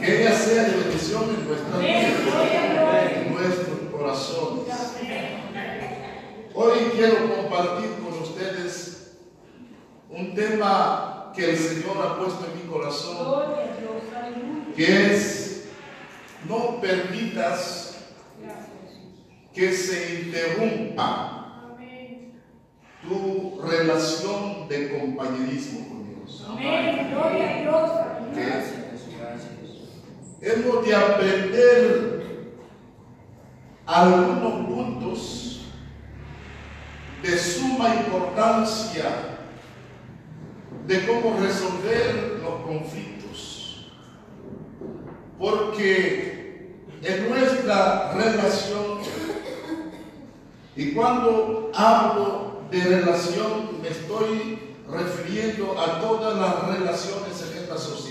que ella sea de bendición en nuestra vida, en nuestros corazones. Hoy quiero compartir con ustedes un tema que el Señor ha puesto en mi corazón, que es no permitas que se interrumpa tu relación de compañerismo con Dios. Amén. Gloria a Dios. Aleluya. Hemos de aprender algunos puntos de suma importancia de cómo resolver los conflictos. Porque en nuestra relación, y cuando hablo de relación me estoy refiriendo a todas las relaciones en esta sociedad.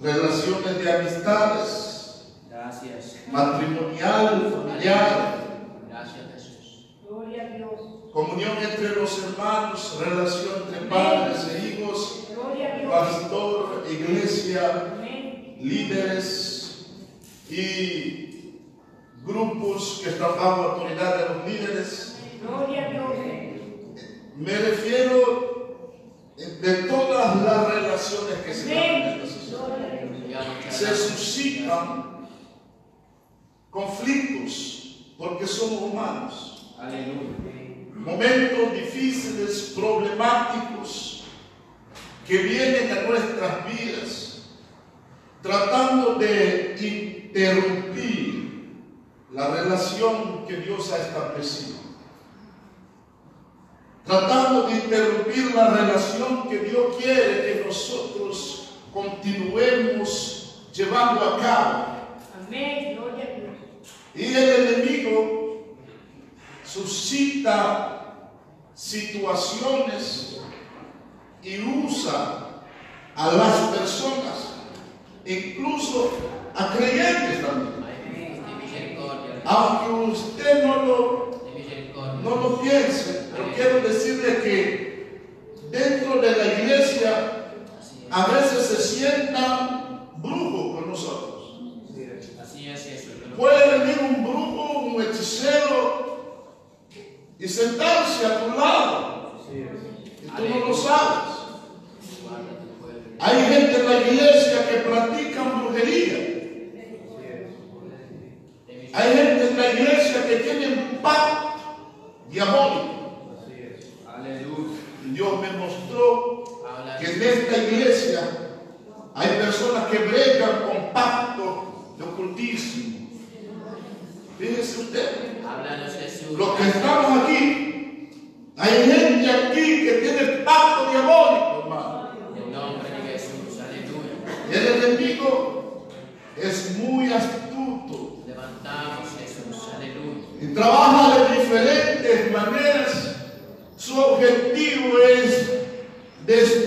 Relaciones de amistades, Gracias. matrimonial, familiar, Gracias Jesús. Gloria a Dios. comunión entre los hermanos, relación entre padres e hijos, Gloria a Dios. pastor, iglesia, líderes y grupos que están bajo autoridad de los líderes. Gloria a Dios. Me refiero de todas las relaciones que se dan en esta sociedad. Se suscitan conflictos porque somos humanos. Momentos difíciles, problemáticos que vienen a nuestras vidas tratando de interrumpir la relación que Dios ha establecido. Tratando de interrumpir la relación que Dios quiere que nosotros continuemos llevando a cabo. Amén. Gloria a Dios. Y el enemigo suscita situaciones y usa a las personas, incluso a creyentes también. Aunque usted no lo, no lo piense, pero quiero decirle que dentro de la iglesia Así a veces se sientan brujos con nosotros. es. Así es. Puede venir un brujo, un hechicero y sentarse a tu lado. Y tú no lo sabes. Hay gente en la iglesia que practican brujería. Hay gente en la iglesia que tiene pacto diabólico. esta iglesia hay personas que bregan con pacto de ocultismo. Fíjese usted. Los que estamos aquí, hay gente aquí que tiene el pacto diabólico, hermano. El enemigo es muy astuto. Levantamos Jesús, aleluya. Y trabaja de diferentes maneras. Su objetivo es destruir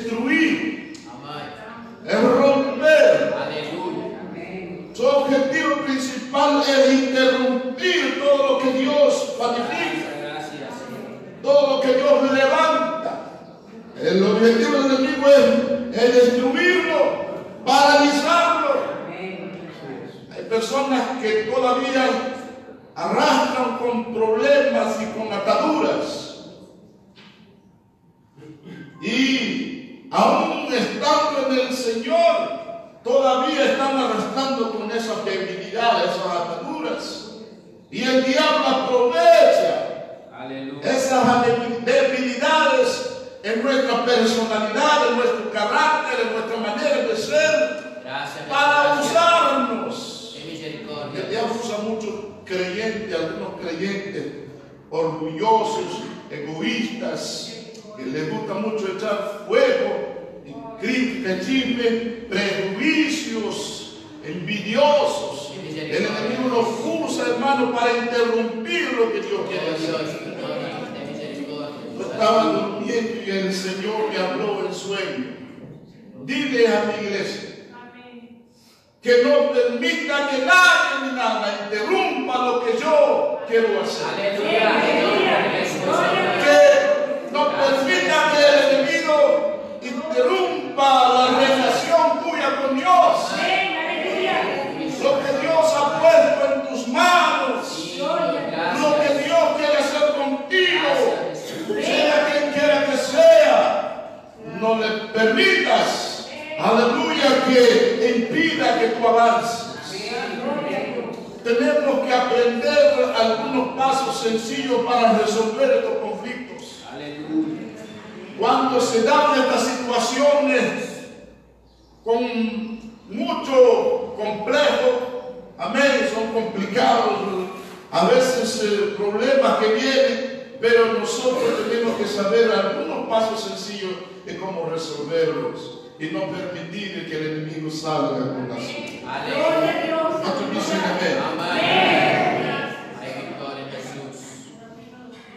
amén, son complicados, a veces eh, problemas que vienen, pero nosotros tenemos que saber algunos pasos sencillos de cómo resolverlos y no permitir que el enemigo salga con la suya. Gloria a Dios. ¿Cuántos dicen amén? Amén.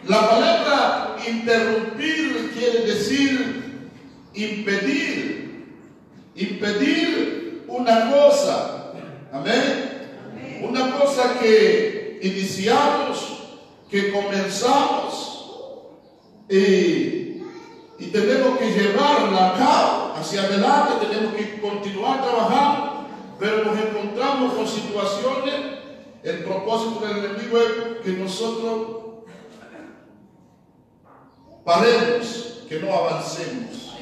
La palabra interrumpir quiere decir impedir. Impedir una cosa. Amén. Una cosa que iniciamos, que comenzamos y, y tenemos que llevarla a cabo hacia adelante, tenemos que continuar trabajando, pero nos encontramos con situaciones, el propósito del enemigo es que nosotros paremos, que no avancemos.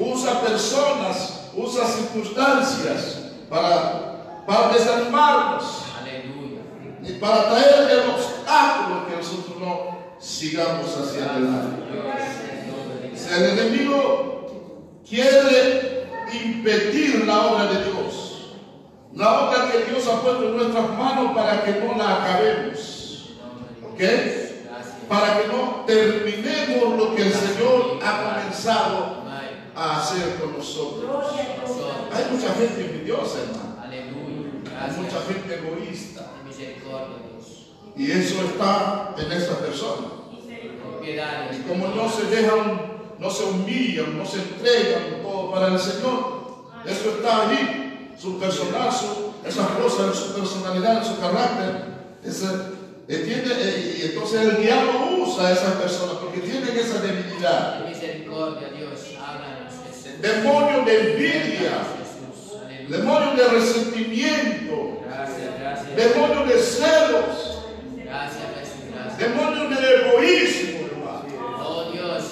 Usa personas, usa circunstancias para, para desanimarnos Aleluya. y para traer el obstáculo que nosotros no sigamos hacia adelante. Si el enemigo quiere impedir la obra de Dios, la obra que Dios ha puesto en nuestras manos para que no la acabemos, ¿ok? Para que no terminemos lo que el Señor ha comenzado a hacer con nosotros. Hay mucha gente envidiosa, hermano. Hay mucha gente egoísta. Y eso está en esa persona. Con piedad, Y como no se dejan, no se humillan, no se entregan todo para el Señor, eso está allí. Su personal, su- esas cosas, su personalidad, en su carácter. ese- eh, tiene, eh, y entonces el diablo usa a esas personas porque tienen esa debilidad. Misericordia, Dios. Háblanos, de envidia, Jesús. Aleluya. demonio de resentimiento, Gracias, gracias. demonio de celos, Gracias, Jesús. Gracias. demonio de egoísmo, hermano. Oh, Dios.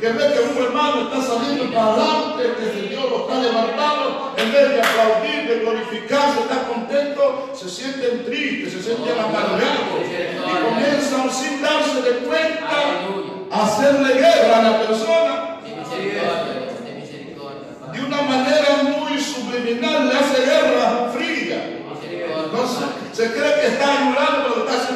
Que ve que un hermano está saliendo para adelante, que el Dios lo está levantando, en vez de aplaudir, de glorificarse, está contento, se sienten tristes, se sienten amargados y comienzan sin darse de cuenta Aleluya. a hacerle guerra a la persona Ten misericordia. Ten misericordia. de una manera muy subliminal, le hace guerra fría. Entonces se cree que está ayudando, pero está haciéndole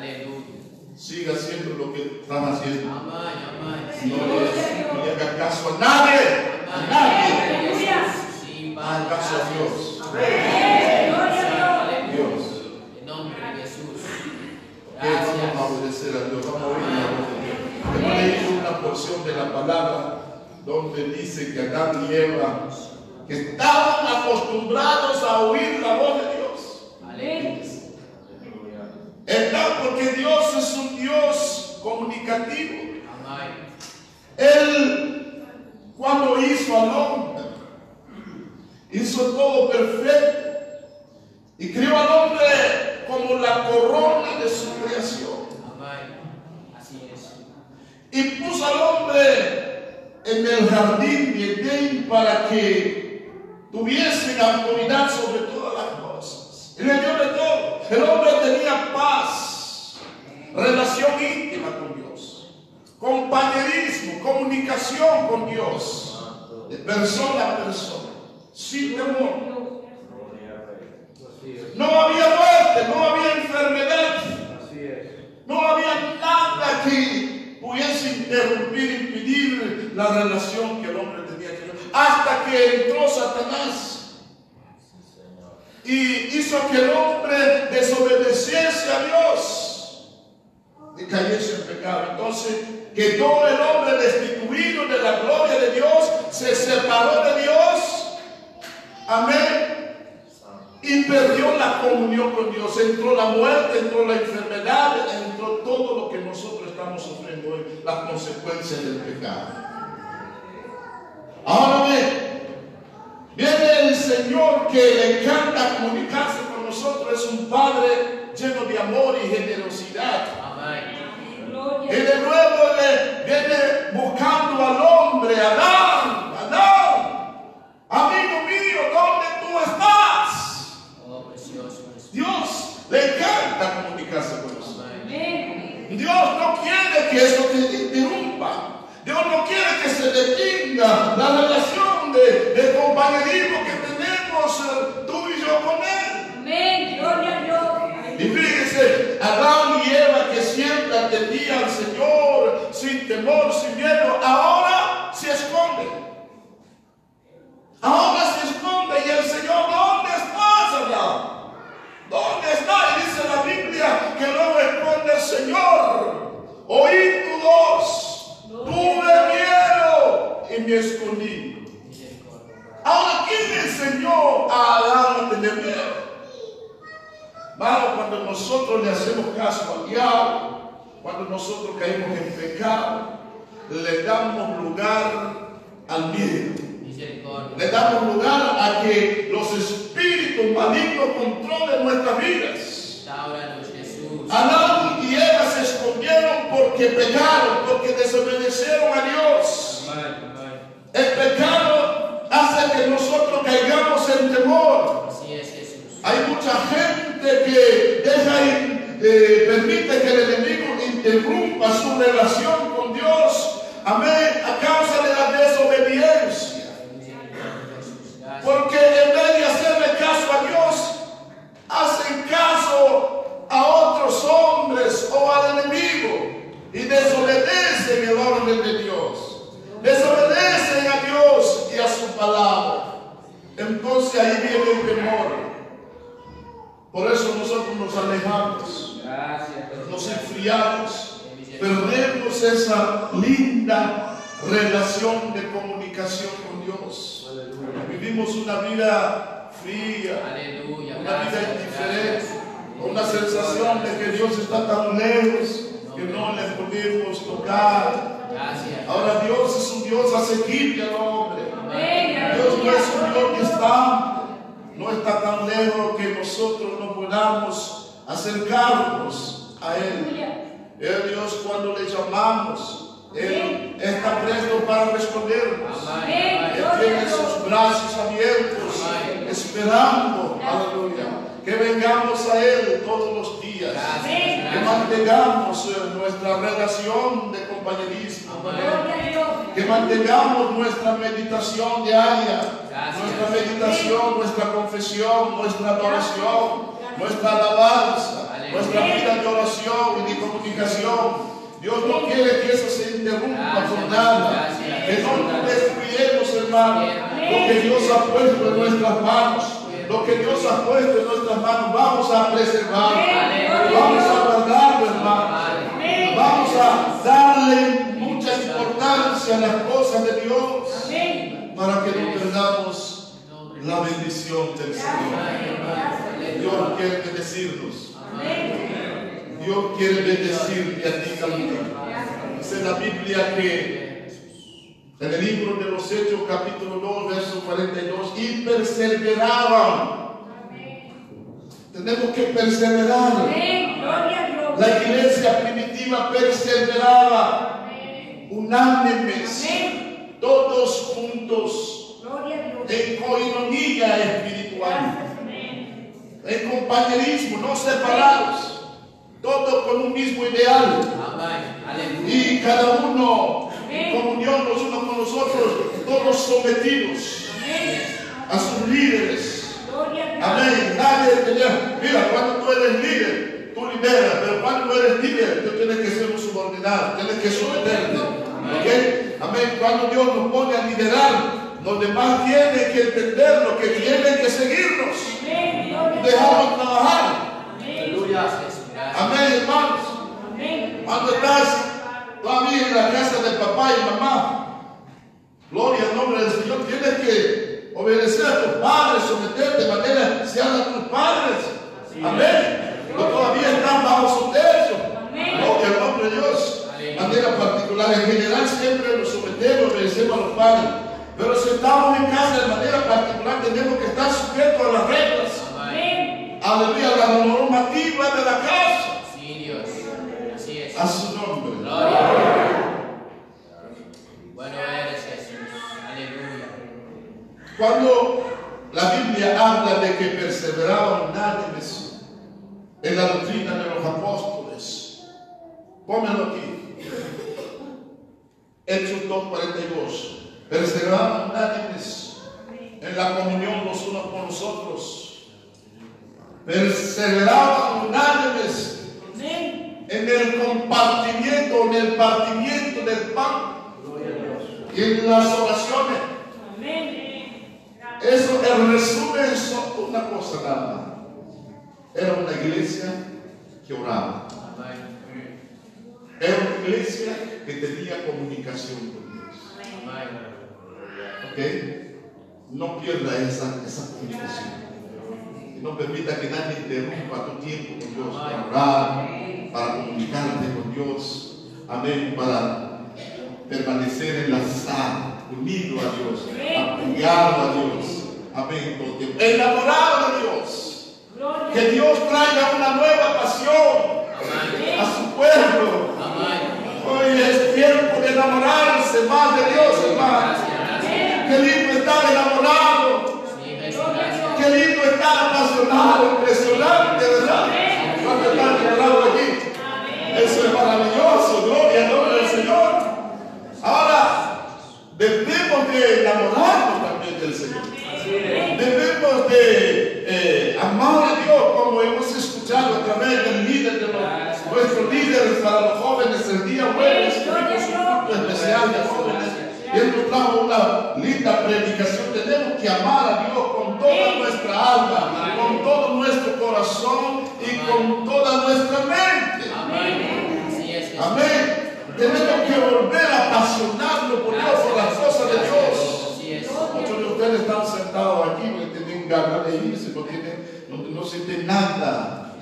Aleluya. Siga haciendo lo que están haciendo. Amén, amén. No le, no le haga caso a nadie. A nadie. Haga caso a Dios. Aleluya. Dios. En nombre de Jesús. Eh, vamos a Gracias. obedecer a Dios, vamos a oír la voz de Dios. Hemos leído una porción de la palabra donde dice que Adán y Eva que estaban acostumbrados a oír la voz de Dios. Aleluya. Está porque Dios es un Dios comunicativo. Amén. Él, cuando hizo al hombre, hizo todo perfecto y creó al hombre como la corona de su creación. Amén. Así es. y puso al hombre en el jardín de Edén para que tuviese autoridad sobre todas las cosas. Y le dio de todo. El hombre tenía paz, relación íntima con Dios, compañerismo, comunicación con Dios, de persona a persona, sin temor. No había muerte, no había enfermedad. No había nada que pudiese interrumpir, impedir la relación que el hombre tenía con Dios. Hasta que entró Satanás y hizo que el hombre desobedeciese a Dios y cayese en pecado. Entonces quedó el hombre destituido de la gloria de Dios, se separó de Dios. Amén y perdió la comunión con Dios. Entró la muerte, entró la enfermedad, entró todo lo que nosotros estamos sufriendo hoy, las consecuencias del pecado. Ahora bien, viene el Señor que le encanta comunicarse con nosotros, es un Padre lleno de amor y generosidad. Amén. Y de nuevo le viene buscando al hombre, Adán, Adán, amigo mío, ¿dónde tú estás? Oh, precioso. Dios le encanta comunicarse con nosotros. Dios no quiere que eso te interrumpa. Dios no quiere que se detenga la relación de, compañerismo que tenemos eh, tú y yo con Él. Amén, gloria a Y fíjense, Adán y Eva que siempre atendían al Señor sin temor, sin miedo, ahora se esconde. Ahora se esconde y el Señor, ¿dónde estás, Adán? ¿Dónde está? Y dice la Biblia que no responde el Señor. Oí tu voz, tuve miedo y me escondí enseñó a Adán a tener miedo? Hermano, cuando nosotros le hacemos caso al diablo, cuando nosotros caemos en pecado, le damos lugar al miedo. Le damos lugar a que los espíritus malignos controlen nuestras vidas. Adán y Eva se escondieron porque pecaron, porque desobedecieron a Dios. El pecado temor. Así es, Jesús. Hay mucha gente que deja eh, permite que el enemigo interrumpa su relación con Dios. Amén. A causa de la desobediencia. Porque en vez de hacerle caso a Dios, hacen caso a otros hombres o al enemigo y desobedecen el orden de Dios. Desobedecen a Dios y a su palabra. Entonces ahí viene el temor. Por eso nosotros nos alejamos, nos enfriamos, perdemos esa linda relación de comunicación con Dios. Vivimos una vida fría, una vida indiferente, una sensación de que Dios está tan lejos que no le podemos tocar. Gracias. Ahora Dios es un Dios asequible al hombre. Dios no es un Dios Aleluya. distante, no está tan lejos que nosotros no podamos acercarnos a Él. Es Dios cuando le llamamos, Él está presto para respondernos. Él tiene sus brazos abiertos, esperando, aleluya, que vengamos a Él todos los días, Gracias. que mantengamos eh, nuestra relación de compañerismo, que mantengamos nuestra meditación diaria, nuestra meditación, nuestra confesión, nuestra adoración, nuestra alabanza, nuestra vida de oración y de comunicación. Dios no quiere que eso se interrumpa por nada, que no destruyamos, hermano, lo que Dios ha puesto en nuestras manos, lo que Dios ha puesto en nuestras manos, vamos a preservarlo, Aleluya. vamos a. Vamos a darle mucha importancia a las cosas de Dios para que no perdamos la bendición del Señor. Dios quiere bendecirnos. Dios quiere bendecirte a ti también. Dice la Biblia que en el libro de los Hechos, capítulo 2, verso 42, y perseveraban. Tenemos que perseverar. La iglesia primitiva perseveraba. unánimes, Amén. todos juntos, en coinonía espiritual. Amén. en compañerismo, no separados, todos con un mismo ideal y cada uno en comunión los unos con los otros, todos sometidos a sus líderes. Amén. Nadie tenía, mira, cuando tú eres líder, tú lideras, pero cuando eres líder, tú tienes que ser un subordinado, tienes que someterte. ¿Ok? Amén. Cuando Dios nos pone a liderar, los demás tienen que entender lo que tienen que seguirnos. Dejarnos trabajar. Amén. Hermanos. Cuando estás todavía en la casa de papá y mamá, gloria al nombre del Señor, tienes que obedecer a tus padres, someterte de manera sean a tus padres. Amén. Pero todavía están bajo su techo. Gloria al nombre de Dios. De manera particular, en general siempre nos sometemos, obedecemos a los padres. Pero si estamos en casa de manera particular, tenemos que estar sujetos a las reglas. Amén. Aleluya, la normativa de la casa. Sí, Dios. Así es. A su nombre. Gloria. Bueno eres Jesús. Aleluya. Cuando la Biblia habla de que perseveraban unánimes en la doctrina de los apóstoles, pónganlo aquí. Hechos 2.42. Perseveraban unánimes en la comunión los unos con los otros. Perseveraban unánimes en el compartimiento, en el partimiento del pan y en las oraciones. Eso, el resumen es solo una cosa nada más. Era una iglesia que oraba. Era una iglesia que tenía comunicación con Dios. ¿ok? No pierda esa, esa comunicación. No permita que nadie interrumpa tu tiempo con Dios para orar, para comunicarte con Dios. Amén. Para permanecer enlazado, unido a Dios, apoyado a Dios. Amén. Enamorado de Dios. Que Dios traiga una nueva pasión a su pueblo. Hoy es tiempo de enamorarse más de Dios, hermano. Qué lindo estar enamorado. Qué lindo estar apasionado, trajo una linda predicación. Tenemos que amar a Dios con toda nuestra alma, con todo nuestro corazón y con toda nuestra mente. Amén. Amén. Tenemos que volver a apasionarnos por Dios, por las cosas de Dios. Muchos de ustedes están sentados aquí porque tienen ganas de irse, no, tienen, no, no sienten nada.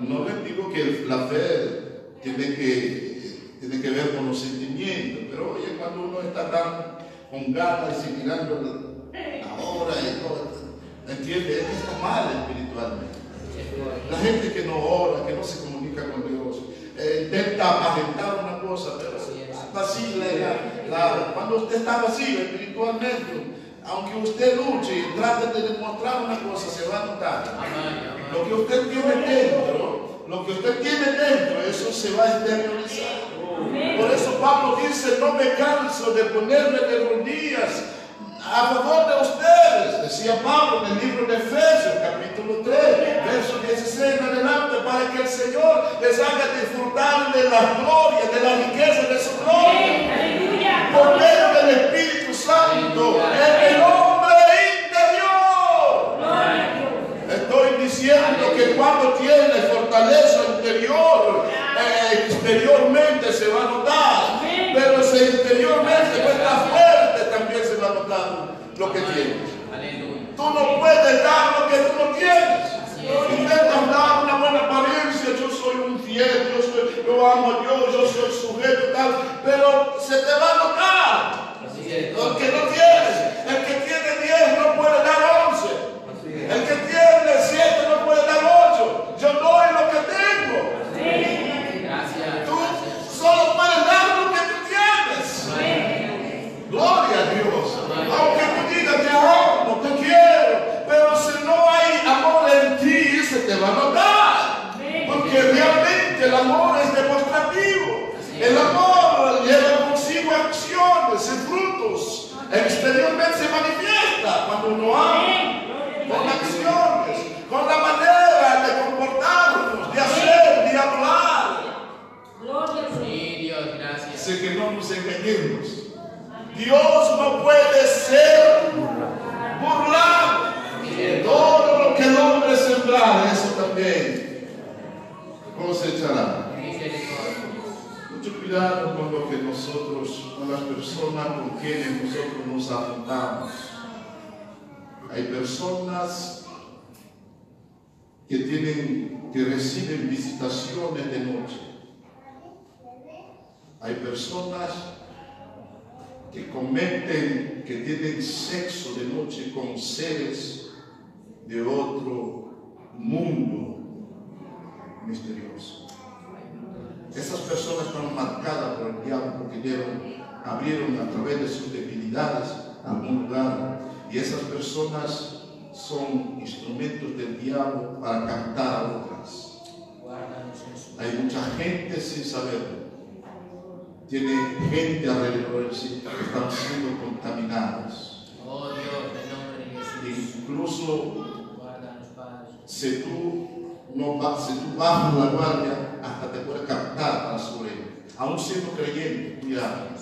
No les digo que la fe tiene que, tiene que ver con los sentimientos, pero oye, cuando uno está tan con ganas y mirando la hora y todo, entiende, es que está mal espiritualmente. La gente que no ora, que no se comunica con Dios, eh, intenta aparentar una cosa, pero vacila. la- cuando usted está vacío espiritualmente, aunque usted luche y trate de demostrar una cosa, se va a notar. Lo que usted tiene dentro, lo que usted tiene dentro, eso se va a exteriorizar. Por eso Pablo dice, no me canso de ponerme de rodillas a favor de ustedes, decía Pablo en el libro de Efesios, capítulo 3, verso 16 en adelante, para que el Señor les haga disfrutar de la gloria, de la riqueza de su gloria, por medio del Espíritu Santo, en el hombre interior. Estoy diciendo que cuando tiene fortaleza interior, eh, exteriormente se va a notar. Pero si interiormente no está fuerte, también se va a notar lo que tiene. Aleluya. Tú no puedes dar lo que tú no tienes. Es. Intentas dar una buena apariencia, yo soy un fiel, yo, soy, yo amo a Dios, yo soy sujeto tal, pero se te va a notar. Lo que no tienes, el que tiene 10 no puede dar 11. El que tiene 7 no puede dar 8. Yo doy lo que tengo. Gracias. Tú Gracias. solo puedes dar lo que tú tienes. Amén. Gloria a Dios. Aunque tú digas te amo, te quiero, pero si no hay amor en ti, se te va a notar. Porque realmente el amor es demostrativo. El amor lleva consigo acciones y frutos. Exteriormente se manifiesta cuando uno ama. Con acciones, con la manera de comportarnos, de hacer, de hablar. Gloria a Dios. Sí, Dios, gracias. Así que no nos engañemos. Dios no puede ser cuidado con lo que nosotros, con las personas con quienes nosotros nos afrontamos. Hay personas que tienen, que reciben visitaciones de noche. Hay personas que cometen, que tienen sexo de noche con seres de otro mundo misterioso. Esas personas están marcadas por el diablo porque dieron, abrieron a través de sus debilidades algún lugar. Y esas personas son instrumentos del diablo para captar a otras. Hay mucha gente sin saberlo. Tiene gente alrededor de sí que están siendo contaminadas. Oh Dios, en nombre de Jesús. Incluso si tú, no si tú bajas la guardia, hasta te puede captar para su reino. Aún siendo creyente, cuidado.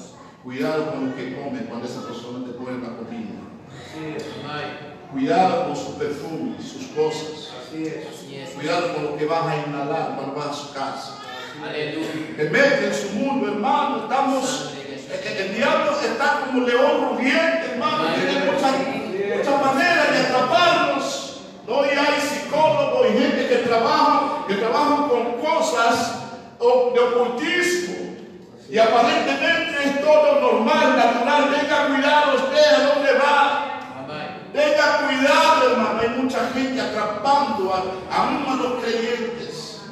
Cuidado con lo que come cuando esa persona te pone la comida. Amén. Cuidado con sus perfumes, sus cosas. Así es. Cuidado con lo que vas a inhalar cuando vas a su casa. Aleluya. Te mete en su mundo, hermano. Estamos de. El, el diablo está como león rugiente, hermano, tiene muchas, muchas maneras de atraparnos. Hoy hay psicólogos y gente que trabaja, que trabajan con cosas de ocultismo. Y aparentemente es todo normal, natural. Tenga cuidado usted a dónde va. Tenga cuidado, hermano. Hay mucha gente atrapando a, aún a los creyentes.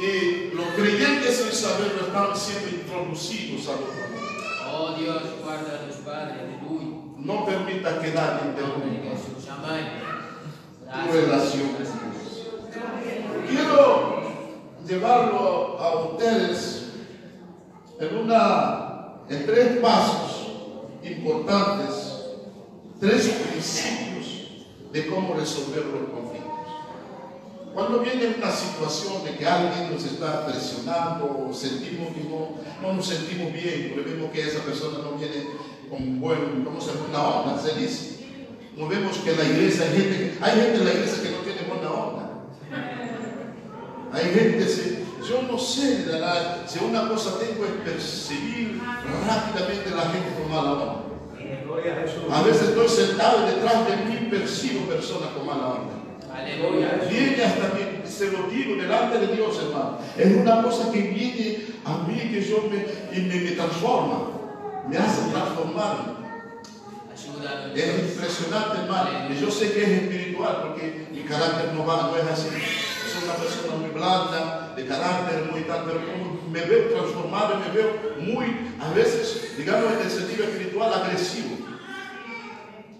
Y los creyentes sin saberlo están siendo introducidos a los Oh Dios, guarda a los padres, aleluya. No permita que nadie interrumpa amén. Tu relación con Dios. Quiero llevarlo a ustedes en, una, en tres pasos importantes, tres principios de cómo resolver los conflictos. Cuando viene una situación de que alguien nos está presionando o sentimos que no, no nos sentimos bien, porque vemos que esa persona no viene con buen, ¿cómo se llama? Una onda, se dice. No vemos que en la iglesia hay gente, hay gente en la iglesia que no tiene buena onda. Hay gente, se- yo no sé, si una cosa tengo es percibir rápidamente la gente con mala onda. A veces estoy sentado detrás de mí percibo personas con mala onda. Viene hasta mí, se lo digo delante de Dios, hermano. Es una cosa que viene a mí que yo me, y me, me transforma, me hace transformarme. Es impresionante, hermano. Y yo sé que es espiritual porque mi carácter no va, no es así. Soy una persona muy blanda, de carácter muy tal, pero como me veo transformado, me veo muy, a veces, digamos en el sentido espiritual, agresivo.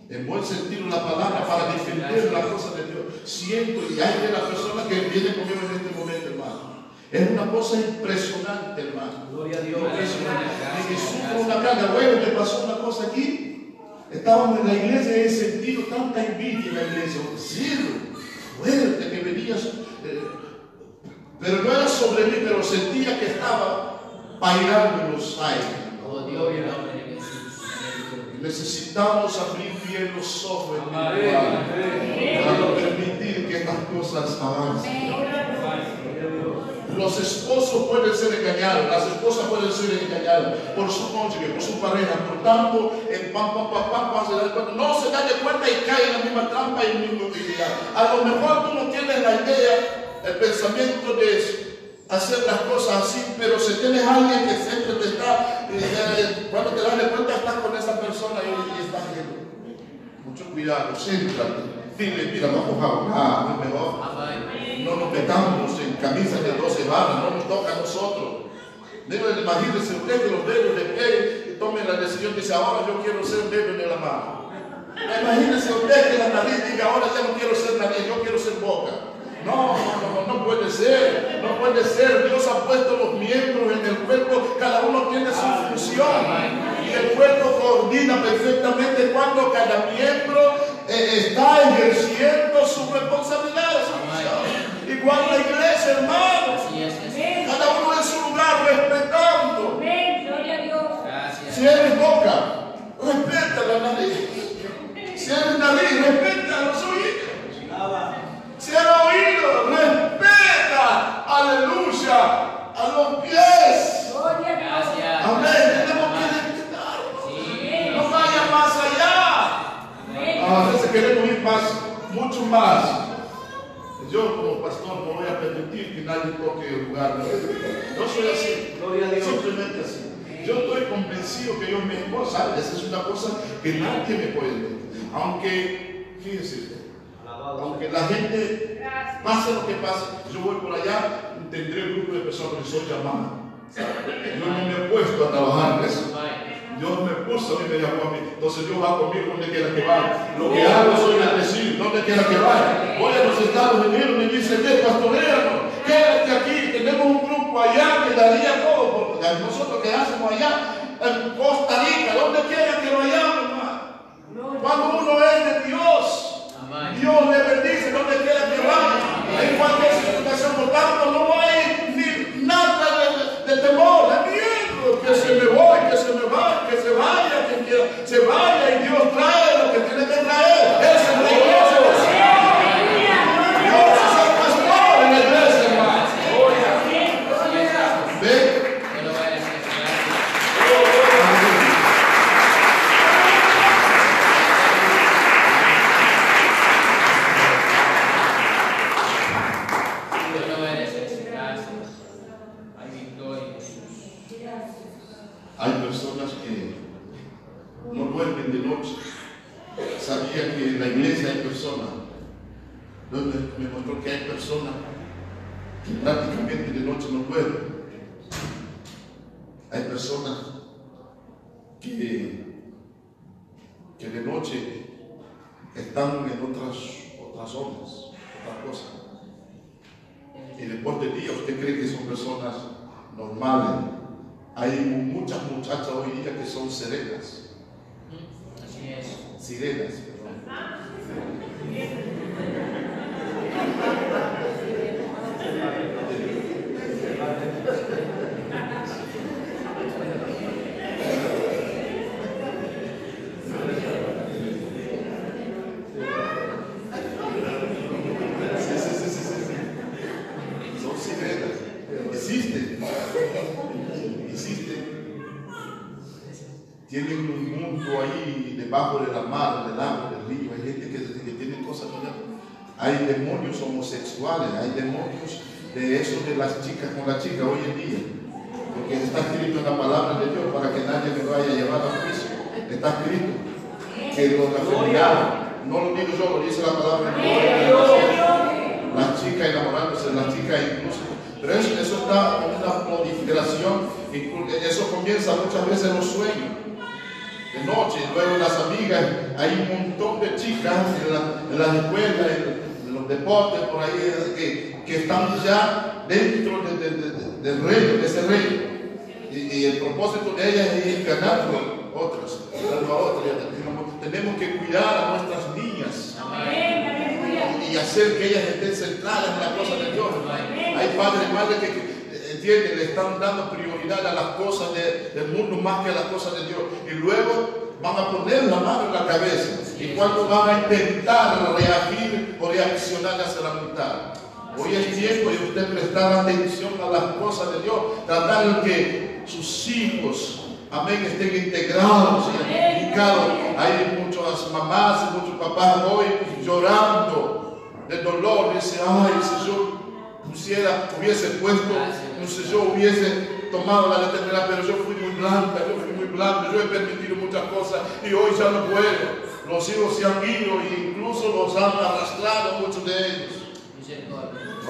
En buen sentido la palabra para defender la cosa de Dios. Siento y hay de las personas que vienen conmigo en este momento, hermano. Es una cosa impresionante, hermano. Gloria a Dios. Impresionante. Y que sufro una carga. Bueno, me pasó una cosa aquí. Estábamos en la iglesia y he sentido tanta envidia en la iglesia. Un cielo fuerte que venía. eh, pero no era sobre mí, pero sentía que estaba bailando en los aires. Oh. Necesitamos abrir bien los ojos para no permitir que estas cosas avancen. Los esposos pueden ser engañados, las esposas pueden ser engañadas por su cónyuge, por su pareja. Por tanto, pam, pam, pam, pam, se da cuenta. no se da de cuenta y cae en la misma trampa y el mismo. A lo mejor tú no tienes la idea, el pensamiento de hacer las cosas así, pero si tienes alguien que siempre te está, eh, eh, cuando te das de cuenta, estás con esa persona y, y estás viendo. Mucho cuidado, céntrate. No nos metamos en camisas de 12 barras, no nos toca a nosotros. Debe imagínese usted que los dedos de pie tomen la decisión, dice, ahora yo quiero ser dedo en la mano. Imagínese usted que la nariz diga, ahora ya no quiero ser nariz, yo quiero ser boca. No, no, no, no puede ser, no puede ser. Dios ha puesto los miembros en el cuerpo, cada uno tiene su función. Y el cuerpo coordina perfectamente cuando cada miembro está ejerciendo su responsabilidad, su función. Igual la iglesia, hermano. Así es, Jesús. Cada uno en su lugar respetando. Amén. Gloria a Dios. Gracias. Si eres boca, respeta la nariz. Si eres nariz, respeta los oídos. Si eres oído, respeta, aleluya, a los pies. Gloria a Dios. Gracias. Amén. Tenemos que respetarlos. Sí. No vaya más allá. Amén. Queremos ir más, mucho más. Yo como pastor no voy a permitir que nadie toque el lugar. No, Yo soy así. Gloria a Dios. Simplemente así. Yo estoy convencido que Dios me esposa. Esa es una cosa que nadie me puede decir. Aunque, fíjense, aunque la gente pase lo que pase, yo voy por allá, tendré un grupo de personas que soy llamada. Yo no me he puesto a trabajar en eso. Dios me puso a mí, me llamó a mí. Entonces Dios va conmigo donde quiera que vaya. Lo que hago soy bendecido, donde quiera que vaya. Voy a los Estados Unidos, me dice, ve, pastoreano, quédate aquí. Tenemos un grupo allá que daría todo. por- nosotros que hacemos allá, en Costa Rica, donde quiera que vayamos, hermano. Cuando uno es de Dios. Dios le bendice donde quiera que vaya, en cualquier situación. Por tanto, no hay ni nada de, de temor, miedo. Que se me voy, que se me vaya, que se vaya, quiera, se vaya y Dios trae lo que tiene que traer. Esa es la iglesia del Señor. Dios es el pastor en la iglesia, hermano. Así es, Jesús. Ve, Que lo vayas a hacer. oh, duermen de noche. Sabía que en la iglesia hay personas, donde me mostró que hay personas que prácticamente de noche no duermen. Hay personas que, que de noche están en otras, otras ondas, otras cosas. Y después de día usted cree que son personas normales. Hay muchas muchachas hoy día que son serenas, Así es. sirenas. perdón. Sí, sí, sí, sí, sí, sí. Son sirenas. Existen. Existen. Tienen un mundo ahí debajo de la mar, del agua, del río. Hay gente que, que tiene cosas allá. Hay demonios homosexuales, hay demonios de eso de las chicas con las chicas hoy en día. Porque está escrito en la palabra de Dios para que nadie me vaya a llevar a juicio. Está escrito que los afeminados, no lo digo yo, lo dice la palabra de Dios las chicas enamorándose, las chicas incluso. Pero eso, está con una inclu- eso comienza muchas veces en los sueños. De noche, luego las amigas, hay un montón de chicas en, la- en las escuelas, en, en deportes, por ahí, que, que están ya dentro de- de- de- de- del reino, de ese reino. Y, y el propósito de ellas es ir ganando otras, a otras. Tenemos- que cuidar a nuestras niñas y hacer que ellas estén centradas en las cosas de Dios. Hay padres y madres que, que, entienden, le están dando prioridad a las cosas de- del mundo más que a las cosas de Dios. Y luego van a poner la mano en la cabeza. Y cuando van a intentar reagir o reaccionar hacia la mitad. Hoy es tiempo de usted prestar atención a las cosas de Dios, tratar que sus hijos, amén, estén integrados y. Hay muchas mamás y muchos papás hoy llorando de dolor. Dice, ay, yo pusiera, hubiese puesto, no sé, yo hubiese tomado la determinación, pero yo fui muy blanca, yo fui muy blanca, yo he permitido muchas cosas y hoy ya no puedo. Los hijos se han ido e incluso los han arrastrado muchos de ellos.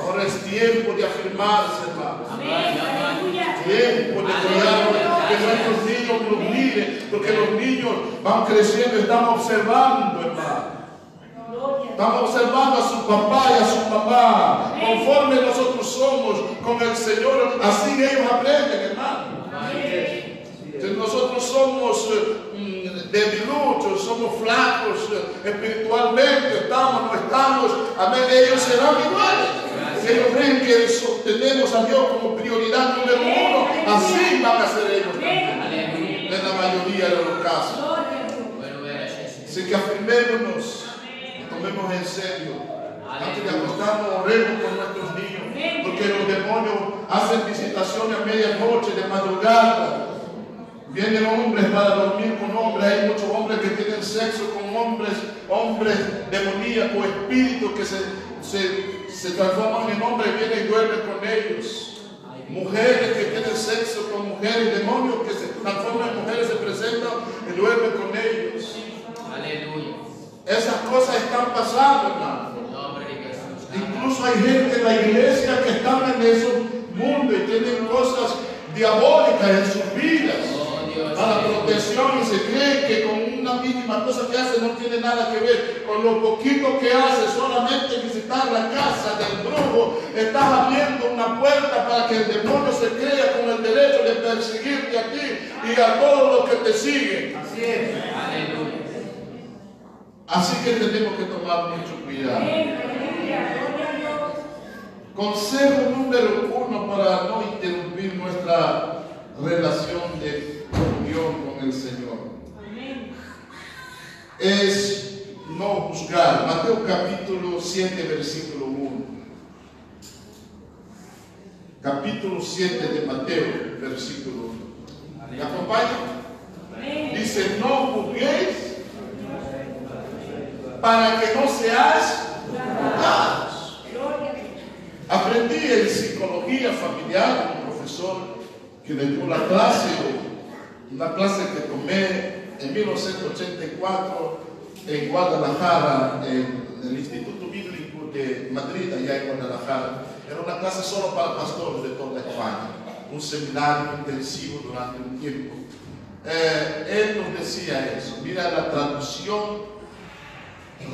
Ahora es tiempo de afirmarse, hermano. Tiempo de cuidar que nuestros niños los miren, porque los niños van creciendo, están observando, hermano. Estamos observando a su papá y a su mamá. Conforme nosotros somos con el Señor, así ellos aprenden, hermano. Entonces, nosotros somos eh, mm, debiluchos, somos flacos eh, espiritualmente, estamos, no estamos, amén, ellos serán iguales. Si ellos ven que sostenemos a Dios como prioridad número uno, así van a ser ellos también. En la mayoría de los casos. Así que afirmémonos, tomemos en serio. Antes de acostarnos, oremos por nuestros niños, porque los demonios hacen visitaciones a medianoche, de madrugada. Vienen hombres para dormir con hombres. Hay muchos hombres que tienen sexo con hombres, hombres demoníacos, espíritus que se, se, se transforman en hombres, vienen y duermen con ellos. Mujeres que tienen sexo con mujeres, demonios que se transforman en mujeres, se presentan y duermen con ellos. Aleluya. Esas cosas están pasando, hermano. Incluso hay gente en la iglesia que están en esos mundos y tienen cosas diabólicas en sus vidas. A la protección y se cree que con una mínima cosa que hace no tiene nada que ver. Con lo poquito que hace, solamente visitar la casa del brujo, estás abriendo una puerta para que el demonio se crea con el derecho de perseguirte a ti y a todos los que te siguen. Aleluya. Así que tenemos que tomar mucho cuidado. Consejo número uno para no interrumpir nuestra relación de comunión con el Señor es no juzgar. Mateo capítulo 7, versículo 1. Capítulo 7 de Mateo, versículo 1. ¿Me acompaña? Dice, no juzguéis para que no seáis juzgados. Aprendí en psicología familiar, un profesor que me dio la clase, una clase que tomé en 1984 en Guadalajara, en el Instituto Bíblico de Madrid, allá en Guadalajara. Era una clase solo para pastores de toda España, un seminario intensivo durante un tiempo. Eh, él nos decía eso, mira la traducción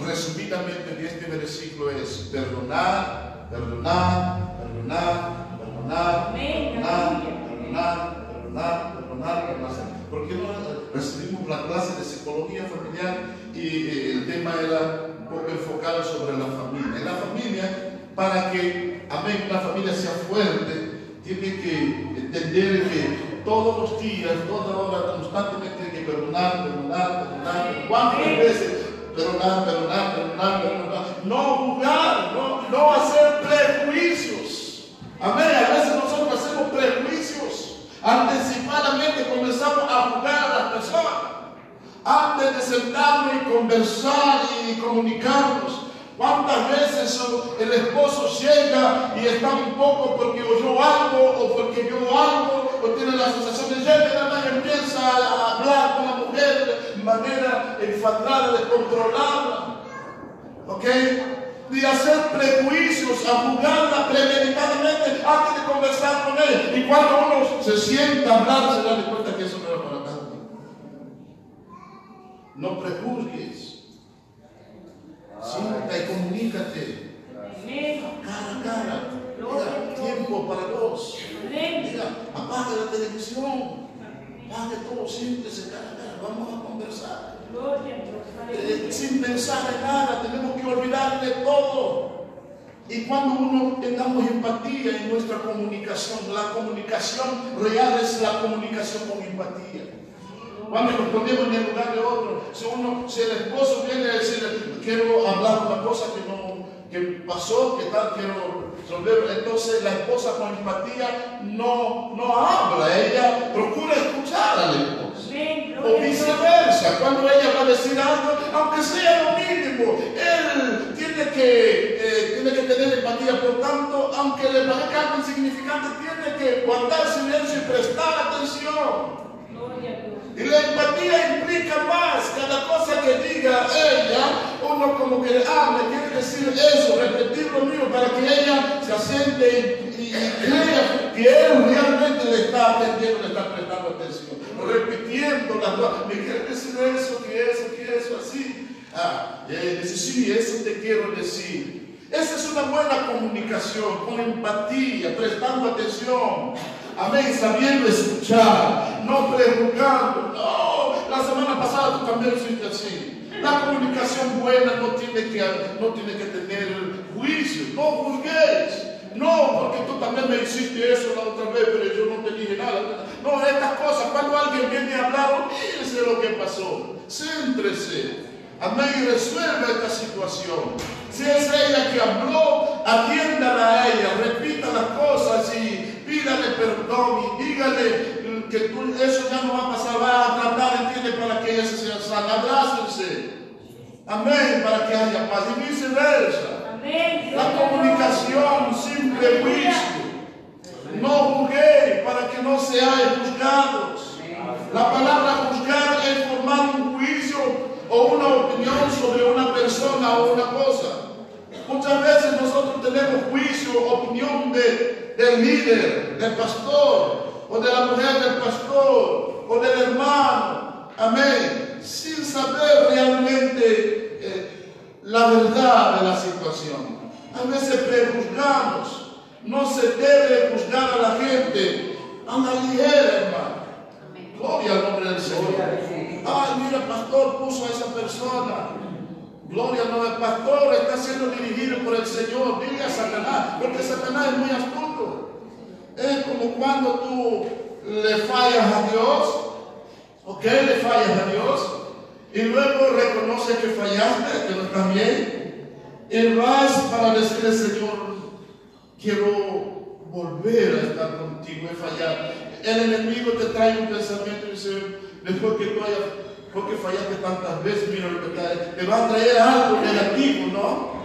resumidamente de este versículo es perdonar, perdonar, perdonar, perdonar, perdonar, perdonar, perdonar, perdonar, perdonar. Porque no recibimos la clase de psicología familiar y eh, el tema era un poco enfocado sobre la familia. En la familia, para que, amén, una familia sea fuerte, tiene que entender que todos los días, toda hora, constantemente tiene que perdonar, perdonar, perdonar. ¿Cuántas veces? Perdonar, perdonar, perdonar, perdonar. No juzgar, no, no hacer prejuicios. Amén. A veces nosotros hacemos prejuicios. Anticipadamente comenzamos a juzgar a las personas. Antes de sentarnos y conversar y comunicarnos. ¿Cuántas veces el esposo llega y está un poco porque oyó algo o porque vio algo o tiene la sensación de llega y nada empieza a hablar con la mujer manera enfadada, descontrolada? ¿Ok? De hacer prejuicios, a juzgarla premeditadamente antes de conversar con él. Y cuando uno se sienta a hablar, se da cuenta que eso no era para tanto. No prejuzgues. Sienta y comunícate. Cara a cara. Mira, tiempo para dos. Mira, apaga la televisión. Apague todo, siéntese cara. Vamos a conversar. Eh, sin pensar en nada, tenemos que olvidar de todo. Y cuando uno tengamos empatía en nuestra comunicación, la comunicación real es la comunicación con empatía. Cuando nos ponemos en el lugar de otro, si, uno, si el esposo viene a decir, quiero hablar una cosa que no que pasó, que tal, quiero resolver, entonces la esposa con empatía no, no habla, ella procura escuchar al esposo. O viceversa, cuando ella va a decir algo, aunque sea lo mínimo, él tiene que, eh, tiene que tener empatía, por tanto, aunque le parezca algo insignificante, tiene que guardar silencio y prestar atención. Y la empatía implica más, cada cosa que diga ella, uno como que hable, quiere decir eso, repetir lo mismo para que ella se asiente y, crea que él realmente le está atendiendo, le está prestando atención, repitiendo las cosas. Me quiere decir eso, que eso, que eso, así. Ah, dice, sí, eso te quiero decir. Esa es una buena comunicación, con empatía, prestando atención. Amén, sabiendo escuchar, no prejuzgando. No, la semana pasada tú también hiciste así. La comunicación buena no tiene que, no tiene que tener juicio, no juzguéis. No, porque tú también me hiciste eso la otra vez, pero yo no te dije nada. No, estas cosas, cuando alguien viene a hablar, olvídese de lo que pasó. Céntrese. Amén, y resuelva esta situación. Si es ella que habló, atiéndala a ella, repita las cosas y pídale perdón y dígale que tú- eso ya no va a pasar, va a tratar, entiende, para que ella se sea sana. Abrácense. Amén, para que haya paz y viceversa. Amén. La comunicación sin prejuicio. No juzguéis para que no seáis juzgados. La palabra juzgar es formar un juicio o una opinión sobre una persona o una cosa. Muchas veces nosotros tenemos juicio, opinión de- del líder, del pastor, o de la mujer del pastor, o del hermano. Amén. Sin saber realmente eh, la verdad de la situación. A veces prejuzgamos. No se debe juzgar a la gente a la ligera, hermano. Gloria al nombre del Señor. Ay, mira, el pastor puso a esa persona. Gloria al nombre del pastor, está siendo dirigido por el Señor. Dile a Satanás, porque Satanás es muy astuto. Es como cuando tú le fallas a Dios, ¿ok? Le fallas a Dios, y luego reconoces que fallaste, que no estás bien, y vas para decirle, Señor, quiero volver a estar contigo y fallar. El enemigo te trae un pensamiento y dice, después que tú hayas, porque fallaste tantas veces, mira lo que trae, te va a traer algo negativo, ¿no?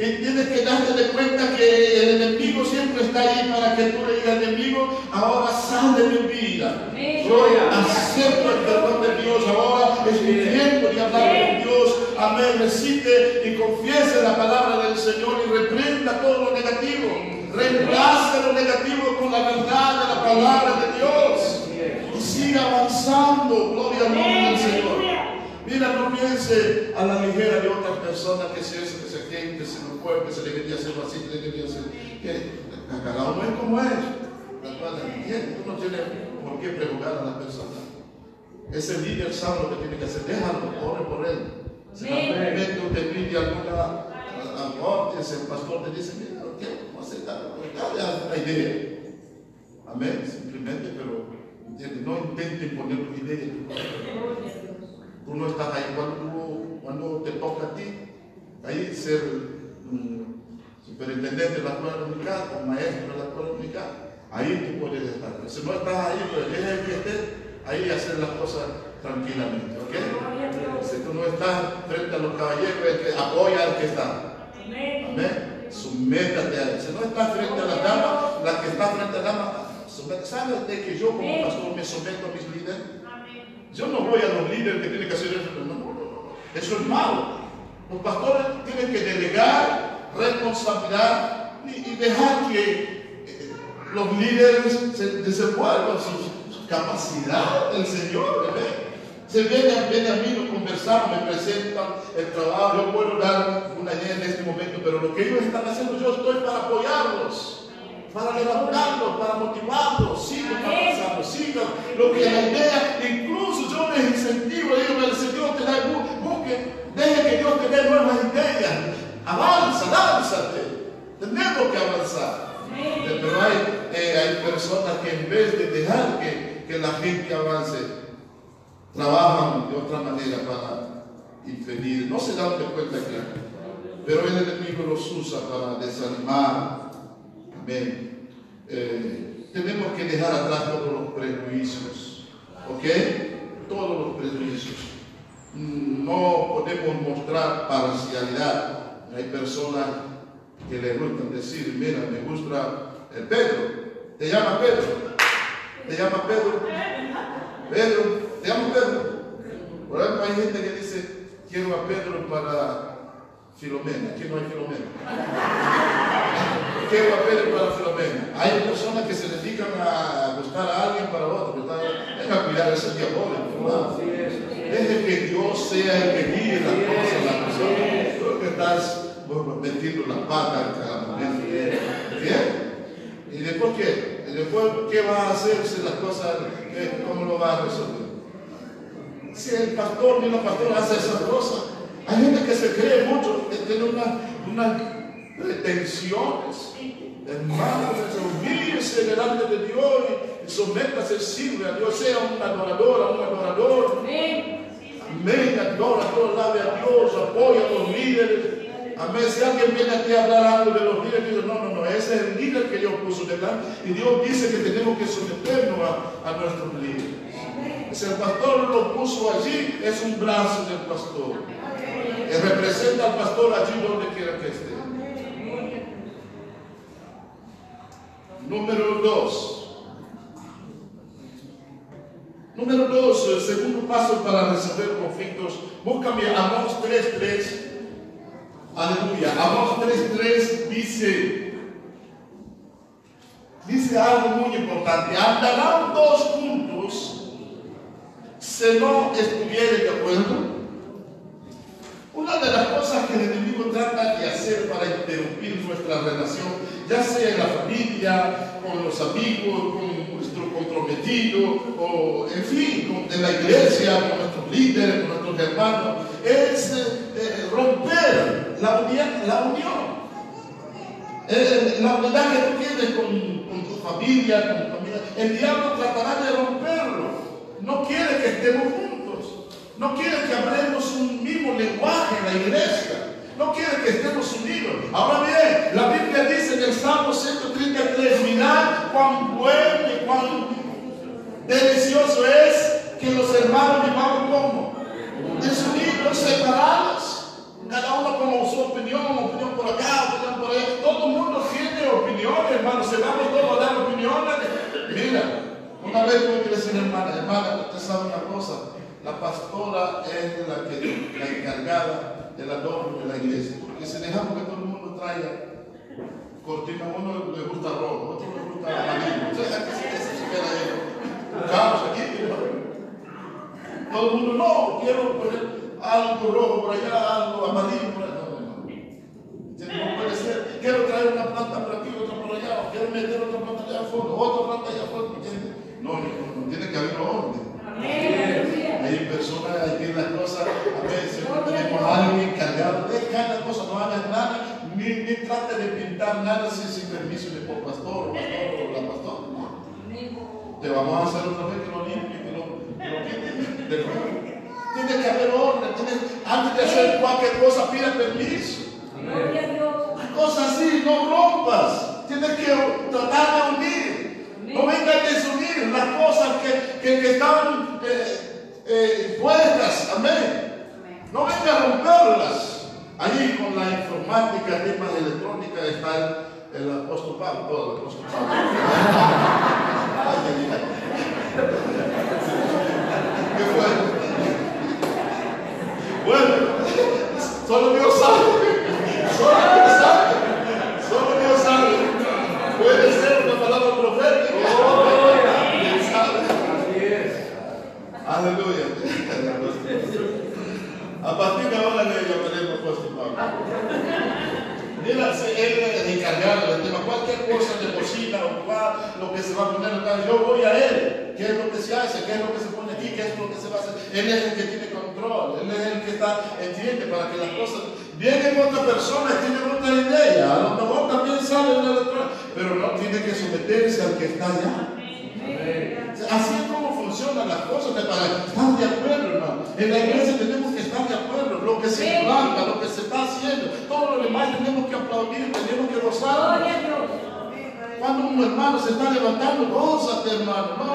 Y tienes que darte de cuenta que el enemigo siempre está ahí para que tú le digas al enemigo, ahora sal de mi vida. Yo acepto el perdón de Dios, ahora es mi tiempo de hablar con Dios. Amén. Recite y confiese la palabra del Señor y reprenda todo lo negativo. Reemplace lo negativo con la verdad de la palabra de Dios. Y siga avanzando. Gloria al nombre del Señor. Mira, no piense a la ligera de otras personas que se hace, que se quede, que se lo fue, que se le quería hacer así, que le quería hacer. Que cada uno es como es. La cual entiende, tú no tienes por qué preguntar a la persona. Ese líder sabe lo que tiene que hacer. Déjalo, ore por él. Si repente usted pide alguna aporte, el pastor te dice, mira, ¿qué? ¿Cómo da? Dale la idea. Amén. Simplemente, pero no intente imponer tu idea. Tú no estás ahí cuando, cuando te toca a ti, ahí ser mm, superintendente de la escuela dominical o maestro de la escuela dominical, ahí tú puedes estar. Pero si no estás ahí, pues deja que estés ahí hacer las cosas tranquilamente, ¿ok? Si tú no estás frente a los caballeros, apoya al que está. Amén. Sométate a él. Si no estás frente a la dama, la que está frente a la dama, somete- ¿sabes de que yo como pastor me someto a mis líderes? Yo no voy a los líderes que tienen que hacer eso. No, no, no, no. Eso es malo. Los pastores tienen que delegar responsabilidad y, dejar que eh, los líderes se desenvuelvan su, su capacidad del Señor. Se viene, viene a mí, nos conversamos, me presentan el trabajo, yo puedo dar una idea en este momento, pero lo que ellos están haciendo, yo estoy para apoyarlos, para levantarlos, para motivarlos, sigan avanzando, sigan. Lo que la idea, incluso yo les incentivo, digo, el Señor te da, bu- busque, deje que Dios te dé nuevas ideas, avanza, lánzate, tenemos que avanzar. Pero hay, eh, hay personas que en vez de dejar que, que la gente avance, trabajan de otra manera para impedir, no se dan de cuenta que, pero el enemigo los usa para desanimar. Amén. Eh, tenemos que dejar atrás todos los prejuicios, ¿ok? Todos los prejuicios. Mm, No podemos mostrar parcialidad. Hay personas que le gustan decir, mira, me gusta el Pedro, te llama Pedro, te llama Pedro, Pedro, te llamo Pedro. Por ejemplo, hay gente que dice, quiero a Pedro para Filomena. Aquí no hay Filomena. Quiero a Pedro para Filomena. Hay personas que se dedican a buscar a alguien para otro. ¿verdad? Venga a cuidar ese diabólico. Deje que Dios sea el que guíe las cosas, la persona. Tú que estás bueno, metiendo la pata en cada momento. ¿Bien? ¿Y después qué? ¿Y después qué va a hacer si las cosas, cómo lo va a resolver? Si el pastor ni la pastora hace esas cosas, hay gente que se cree mucho, que tiene unas unas pretensiones. Hermano, humíllese delante de Dios y, sométase, sirve a Dios, sea un adorador, un adorador. Amén, adora, todo alabe a Dios, apoya a los líderes. Amén. Si alguien viene aquí a hablar algo de los líderes, dice, no, no, no, ese es el líder que Dios puso delante. Y Dios dice que tenemos que someternos a, a nuestros líderes. Si el pastor lo puso allí, es un brazo del pastor. Representa al pastor allí donde quiera que esté. Número dos. Número dos, el segundo paso para resolver conflictos. Búscame Amós 3.3. Aleluya. Amós 3.3 dice, dice algo muy importante. Andarán dos juntos si no estuvieren de acuerdo. Una de las cosas que el enemigo trata de hacer para interrumpir nuestra relación, ya sea en la familia, con los amigos, con nuestro comprometido, o en fin, con, la iglesia, con nuestros líderes, con nuestros hermanos, es eh, eh, romper la, la unión. Eh, la unidad que tú tienes con, con tu familia, con tu familia, el diablo tratará de romperlo. No quiere que estemos juntos. No quiere que hablemos un mismo lenguaje en la iglesia. No quiere que estemos unidos. Ahora bien, la Biblia dice en el Salmo 133, mirad cuán bueno y cuán delicioso es que los hermanos vivamos como desunidos, separados, cada uno con su opinión, opinión por acá, opinión por allá. Todo el mundo tiene opiniones, hermanos. Se vamos todos a dar opiniones. Mira, una vez voy a decir, hermana, hermana, usted sabe una cosa la pastora es la, que, la encargada de la iglesia. Porque si dejamos que todo el mundo traiga cortina, a uno le gusta rojo, otro le gusta amarillo. Entonces, ¿a qué se, queda ahí? Caos aquí. Todo el mundo, no, quiero poner algo rojo por allá, algo amarillo por allá. No, no, puede ser. Quiero traer una planta por aquí, otra por allá, quiero meter otra planta allá afuera, otra planta allá afuera. No, no, no, tiene que haber orden. Personas que las cosas, a veces no tenemos a alguien encargado de cada cosa, no hagas nada, ni, ni trate de pintar nada sin, sin permiso de por pastor, pastor o la pastora. No. Te vamos a hacer otra vez que lo limpie, que lo, que lo. Tiene que haber orden, antes de hacer cualquier cosa, pida permiso. A. Cosas así, no rompas. Tienes que tratar de unir. No venga a desunir las cosas que, que, que están eh, eh, puestas. Amén. No venga a romperlas. Allí con la informática, temas de electrónica, está el, el apóstol Pablo, todo el apóstol Pablo. ¿Qué fue? Bueno, solo Dios sabe. Solo Dios sabe. Solo Dios sabe. Puede ser una palabra profética. ¿Quién sabe? Aleluya. A partir de ahora le llamaremos apóstol Él es encargado del tema, cualquier cosa de cocina o lo que se va a poner yo voy a él. ¿Qué es lo que se hace? ¿Qué es lo que se pone aquí? ¿Qué es lo que se va a hacer? Él es el que tiene control, él es el que está, entiende para que las cosas. Vienen otras personas, tienen otra idea, a lo mejor también sale una electrónica, pero no tiene que someterse al que está allá. Así es como funcionan las cosas, de para estar de acuerdo, hermano. En la iglesia tenemos que estar de acuerdo, lo que se implanta, lo que se está haciendo, todo lo demás tenemos que aplaudir, tenemos que gozar. Cuando un hermano se está levantando, gózate, hermano. No,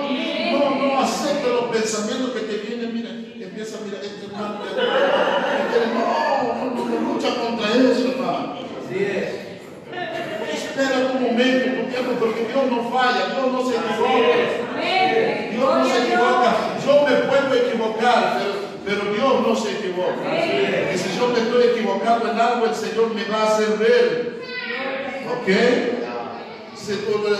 no, no acepta los pensamientos que te vienen, mira, empieza a mirar este hermano. este- No, no, no, no lucha contra eso, hermano. Espera un momento, un tiempo, porque Dios no falla, Dios no se equivoca. Dios no se equivoca. Yo me puedo equivocar, pero, pero Dios no se equivoca. Y si yo me estoy equivocando en algo, el Señor me va a hacer ver. ¿Ok?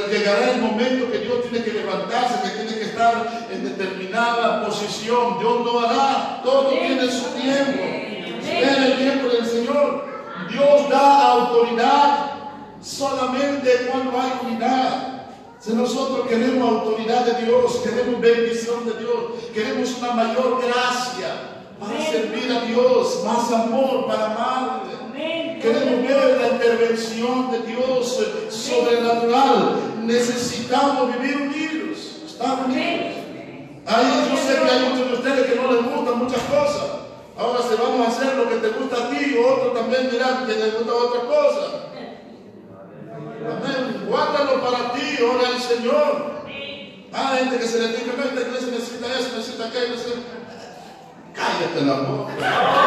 Llegará el momento que Dios tiene que levantarse, que tiene que estar en determinada posición. Dios lo hará. Todo tiene su tiempo. Espera el tiempo del Señor. Dios da autoridad solamente cuando hay unidad. Si nosotros queremos autoridad de Dios, queremos bendición de Dios, queremos una mayor gracia para servir a Dios, más amor para amarle. Amén. Queremos ver la intervención de Dios sobrenatural. Necesitamos vivir unidos. Estar unidos. Ahí yo sé que hay muchos de ustedes que no les gustan muchas cosas. Ahora si vamos a hacer lo que te gusta a ti, otro también dirá que les gusta otra cosa. Amén. Guárdalo para ti, ora al Señor. Hay gente que se le dice, esta iglesia necesita eso, necesita aquello, necesita... Cállate la boca. Ah,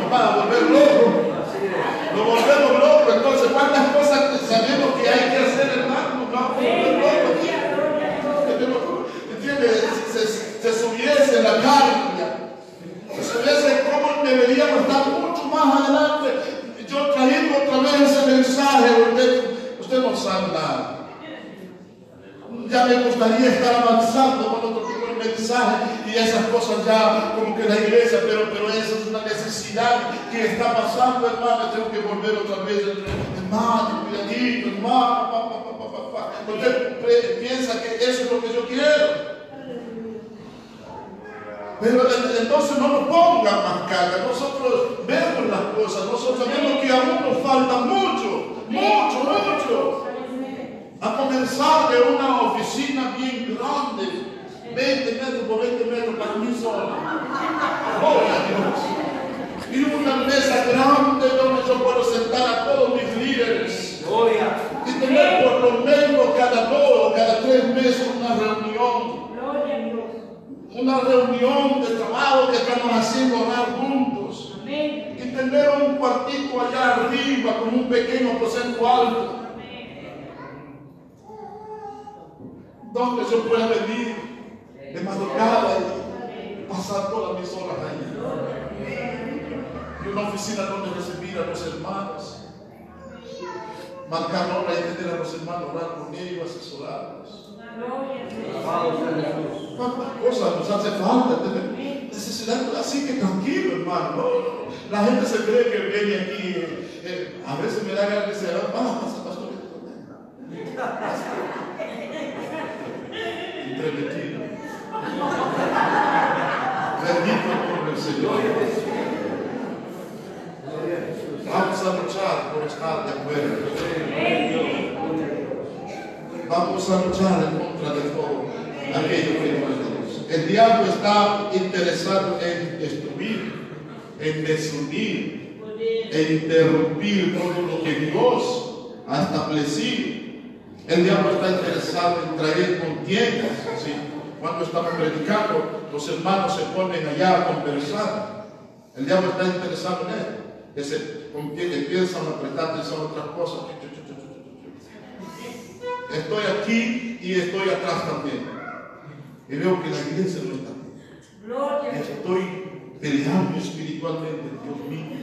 nos van a volver locos. Nos volvemos locos. Entonces, ¿cuántas cosas sabemos que hay que hacer, hermano? Nos vamos a volver locos. ¿Entiendes? Se, se, se subiese la carga. Se subiese cómo deberíamos estar mucho más adelante. Yo traigo otra vez ese mensaje. Ya me gustaría estar avanzando con otro tipo de mensaje y esas cosas ya como que la iglesia, pero, pero eso es una necesidad que está pasando, hermano. Tengo que volver otra vez, hermano, cuidadito, hermano. Usted piensa que eso es lo que yo quiero. Pero en- entonces no nos pongan más carga. Nosotros vemos las cosas, nosotros sabemos que aún nos falta mucho, mucho, mucho. A comenzar de una oficina bien grande, 20 metros por 20 metros para mí solo. Gloria a Dios. Y una mesa grande donde yo puedo sentar a todos mis líderes. Y tener por lo menos cada dos o cada tres meses una reunión Gloria a Dios. una reunión de trabajo que estamos haciendo orar juntos Amén. y tener un cuartito allá arriba con un pequeño aposento alto donde yo pueda venir de madrugada y pasar todas mis horas ahí. Y una oficina donde recibir a los hermanos, marcar hora y tener a los hermanos, orar con ellos, asesorarlos. ¿Cuántas cosas nos hace falta? Necesidad, así que tranquilo, hermano. No, no. La gente se cree que viene aquí. eh, eh, a veces me da ganas de decir, ah, pasa, pastor. Bendito por el Señor. Vamos a luchar por estar de acuerdo. Vamos a luchar en contra de todo aquello que no es Dios. El diablo está interesado en destruir, en desunir, en interrumpir todo lo que Dios ha establecido. El diablo está interesado en traer contiendas. ¿sí? Cuando estamos predicando, los hermanos se ponen allá a conversar. El diablo está interesado en eso. Que se empiezan a prestar atención a otras cosas. Estoy aquí y estoy atrás también. Y veo que la iglesia no está bien. Estoy peleando espiritualmente, Dios mío.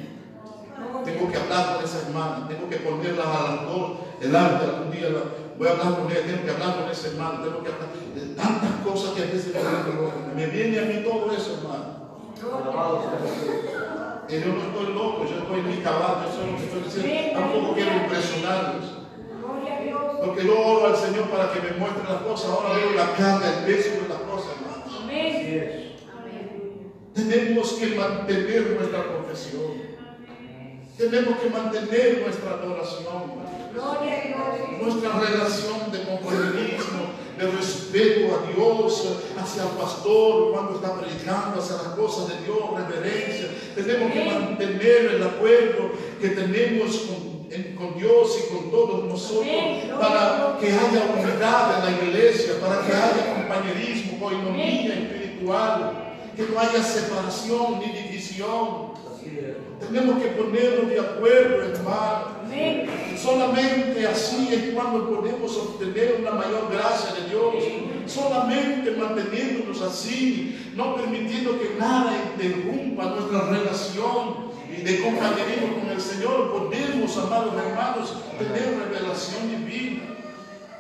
Tengo que hablar con esa hermana, tengo que ponerla a las dos delante algún día. la- voy a hablar con ella, tengo que hablar con ese hermano, tengo que hablar de tantas cosas que a veces me, viene a mí todo eso, hermano. Y yo no estoy loco, yo estoy en mi caballo, eso es estoy diciendo. Tampoco quiero impresionarlos. Porque yo oro al Señor para que me muestre las cosas. Ahora veo la carga, el peso de las cosas, hermano. Tenemos que mantener nuestra confesión. Tenemos que mantener nuestra adoración. Nuestra relación de compañerismo, de respeto a Dios, hacia el pastor cuando está predicando, hacia las cosas de Dios, reverencia. Tenemos que mantener el acuerdo que tenemos con, en- con Dios y con todos nosotros para que haya unidad en la iglesia, para que haya compañerismo, coinonía espiritual, que no haya separación ni división. Tenemos que ponernos de acuerdo, hermano. Solamente así es cuando podemos obtener una mayor gracia de Dios. Solamente manteniéndonos así, no permitiendo que nada interrumpa nuestra relación de compañerismo con el Señor, podemos, amados hermanos, tener revelación divina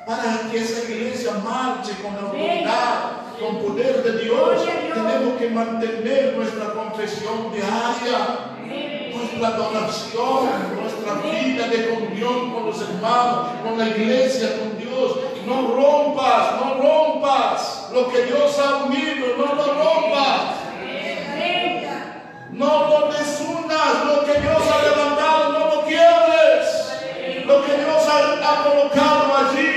para que esa iglesia marche con autoridad, con poder de Dios. Tenemos que mantener nuestra confesión diaria nuestra adoración, nuestra vida de comunión con los hermanos, con la iglesia, con Dios. No rompas, no rompas lo que Dios ha unido, no lo rompas. No lo desunas, lo que Dios ha levantado, no lo quiebres. Lo que Dios ha, ha colocado allí,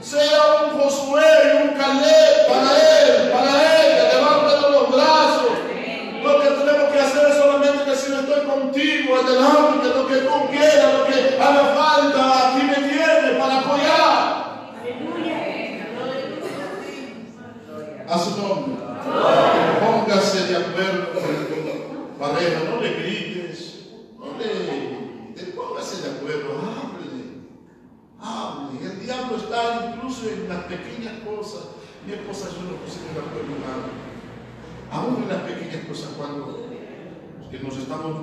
Sea un Josué y un Caleb para él, para ella, levántale los brazos. Lo que tenemos que hacer es solamente decir estoy contigo, adelante, lo que tú quieras, lo que haga falta, aquí me tienes para apoyar. A su nombre. Póngase de acuerdo pareja, no le grites, no le, te póngase de acuerdo, hable, hable. El diablo está en las pequeñas cosas. Mi esposa yo no pusimos de acuerdo en nada. Aún en las pequeñas cosas cuando que nos estamos,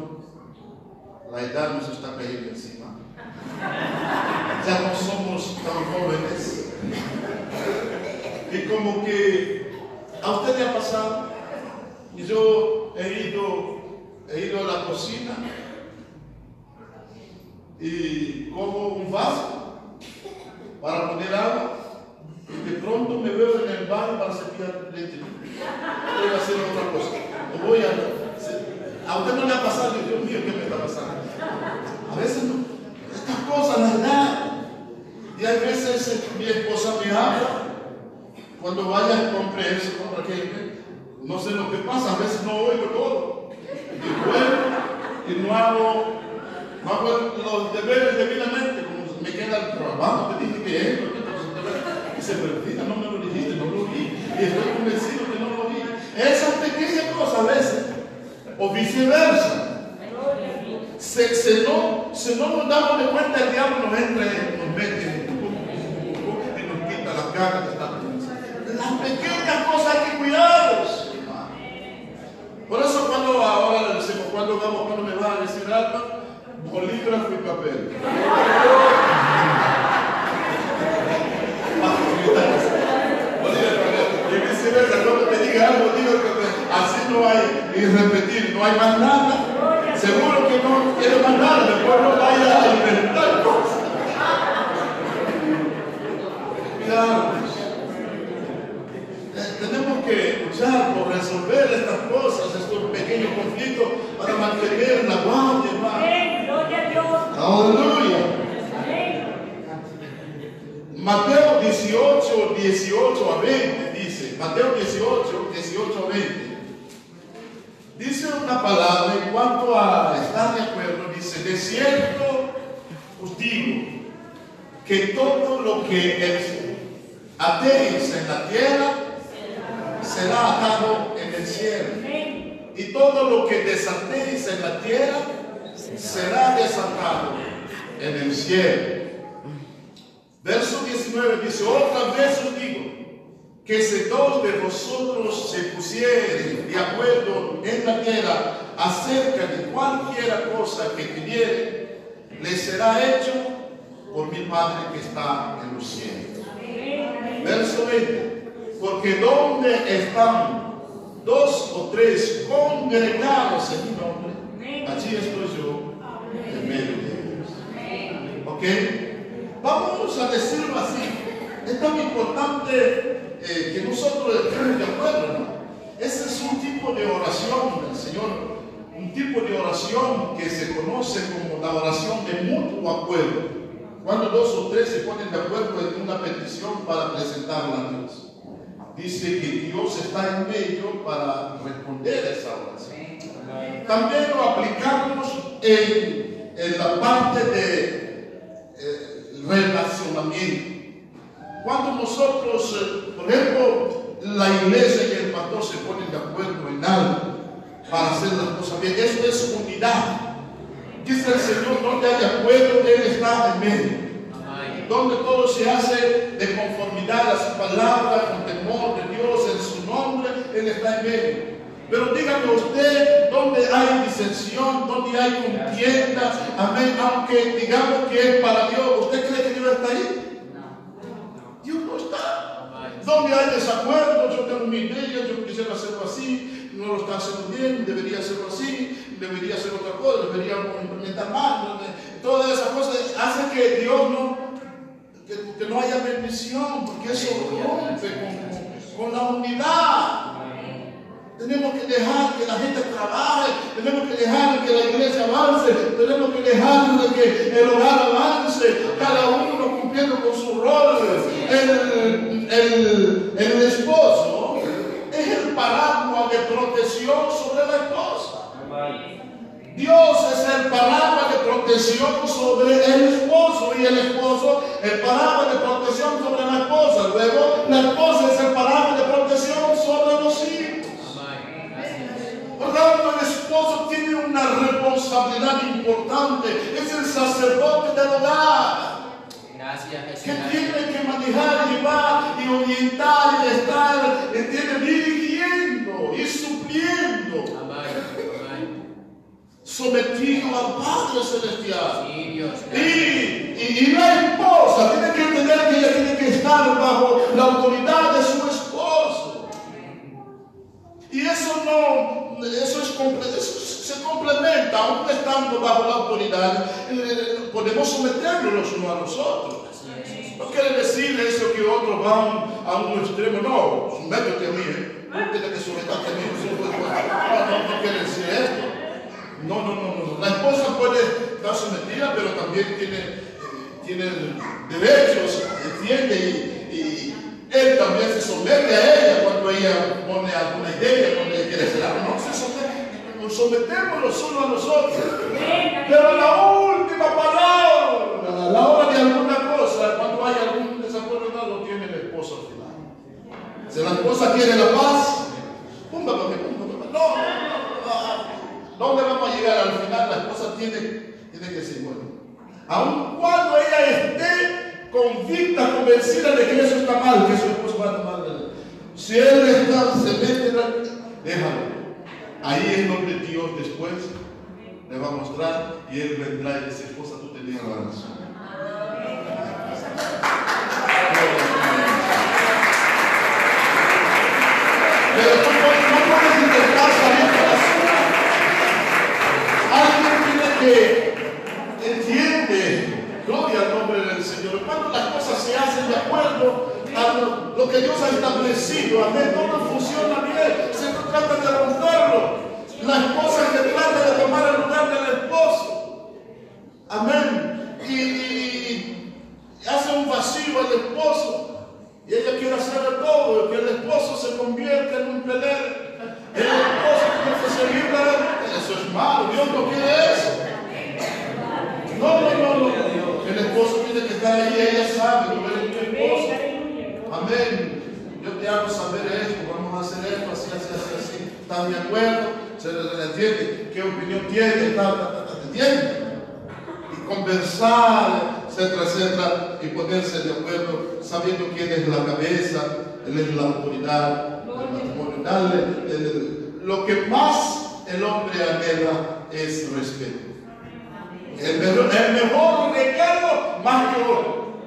la edad nos está cayendo encima. Ya no somos tan jóvenes. Y como que a usted le ha pasado, yo he ido, he ido a la cocina y como un vaso para poner agua de pronto me veo en el baño para cepillar leche. Voy a hacer otra cosa. O voy a, a usted no le ha pasado, Dios mío, ¿qué me está pasando? A veces no, estas cosas las da. Y hay veces eh, mi esposa me habla cuando vaya compre eso, compra aquello. No sé lo que pasa, a veces no oigo todo. Y vuelvo y no hago, no hago los deberes debidamente, como me queda el trabajo, te dije que y se me olvida, no me lo dijiste, no lo vi, y estoy convencido que no lo vi. Esas pequeñas cosas a veces, o viceversa, se, se no, si no nos damos de cuenta, el diablo nos entra, y nos mete ganas de estar Las pequeñas cosas hay que cuidarlas. hermano. Por eso cuando ahora le decimos, cuando vamos, cuando me va a decir algo, bolígrafo y papel. Y viceversa, cuando te diga algo, digo que así no hay, y repetir, no hay más nada. Seguro que no quiere más nada, después no vaya a inventar cosas. Cuidado. Eh, Tenemos que luchar por resolver estas cosas, estos pequeños conflictos, para mantener la guardia, hermano. Aleluya. Mateo 18, 18 a 20 dice, Mateo 18, 18 a 20. Dice una palabra en cuanto a estar de acuerdo, dice, de cierto os digo que todo lo que atéis en la tierra será atado en el cielo. Y todo lo que desatéis en la tierra será desatado en el cielo. Verso 19 dice, otra vez os digo, que si dos de vosotros se pusieren de acuerdo en la tierra acerca de cualquiera cosa que pidiere, le será hecho por mi Padre que está en los cielos. Verso 20. Porque donde están dos o tres congregados en mi nombre, allí estoy yo en medio de ellos. ¿Ok? Vamos a decirlo así. Es tan importante eh, que nosotros estemos de acuerdo. ¿no? Ese es un tipo de oración del Señor. Un tipo de oración que se conoce como la oración de mutuo acuerdo. Cuando dos o tres se ponen de acuerdo en una petición para presentarla a Dios. Dice que Dios está en medio para responder a esa oración. También lo aplicamos en, en la parte de eh, relacionamiento. Cuando nosotros, eh, por ejemplo, la iglesia y el pastor se ponen de acuerdo en algo para hacer las cosas bien, eso es unidad. Dice el Señor, donde hay acuerdo, Él está en medio donde todo se hace de conformidad a su palabra, con temor de Dios en su nombre, Él está en medio. Pero dígame usted, donde hay disensión, donde hay contienda, amén, aunque digamos que es para Dios, ¿usted cree que Dios está ahí? Dios no está. Donde hay desacuerdo, yo tengo mi idea, yo quisiera hacerlo así, no lo está haciendo bien, debería hacerlo así, debería hacer otra cosa, deberíamos implementar más. ¿no? Todas esas cosas hacen que Dios no, que, que no haya bendición, porque eso rompe con la unidad. Tenemos que dejar que la gente trabaje, tenemos que dejar que la iglesia avance, tenemos que dejar de que el hogar avance, cada uno cumpliendo con su rol. El, el, el esposo es el paraguas de protección sobre la esposa. Dios es el paraguas de protección sobre el esposo y el esposo el paraguas de protección sobre la esposa. Luego la esposa es el paraguas de protección sobre los hijos. Por tanto, el esposo tiene una responsabilidad importante. Es el sacerdote del hogar Gracias, que tiene que manejar, llevar y orientar y estar, entiende, dirigiendo y supliendo, sometido al Padre Celestial. Sí, Dios. Y, Gracias. y- y la esposa tiene que entender que ella tiene que estar bajo la autoridad de su esposo. Y eso no, eso, es, eso se complementa, aún estando bajo la autoridad, eh, podemos someternos los unos a los otros. No quiere decir eso que otros van a un extremo, no, sométete a mí, ¿eh? Tú tienes que someterte a mí, no, no, no quiere decir esto. No, no, no, no. La esposa puede estar sometida, pero también tiene, eh, tiene derechos, entiende, y él también se somete a ella cuando ella pone alguna idea, cuando ella quiere hacer algo. No se somete, nos sometemos los unos a los otros. Pero la última palabra, a la hora de alguna cosa, cuando hay algún desacuerdo, no lo tiene el esposo al final. Si la esposa quiere la paz, pumba. No, no, no, no. ¿Dónde vamos a llegar? Al final la esposa tiene, tiene que decir, bueno, aun cuando ella esté convicta, convencida de que eso está mal, que su esposo va a tomar. Si él está, se mete la... Déjalo. Ahí es donde Dios después le va a mostrar y él vendrá y dice, esposa, tú tenías la razón. Pero no, no puedes intentar. Alguien tiene entiende, gloria al nombre del Señor. Cuando las de acuerdo a lo, que Dios ha establecido, amén, todo funciona bien, se no trata de romperlo. La esposa que trata de tomar el lugar del esposo, amén, y, hace un vacío al esposo. Y ella quiere hacer de todo, que el esposo se convierta en un pelele. El esposo tiene que seguir. Eso es malo, Dios no quiere eso. No, no, no, no. El esposo tiene que estar ahí, ella sabe, tú eres mi esposo. Amén. Yo te hago saber esto, vamos a hacer esto, así, así, así, así. ¿Están de acuerdo? ¿Se le entiende? ¿Qué opinión tiene? Y conversar, etcétera, etcétera, y ponerse de acuerdo, sabiendo quién es la cabeza, él es la autoridad del matrimonio. Darle el- lo que más el hombre anhela es respeto. El mejor, el regalo más que oro,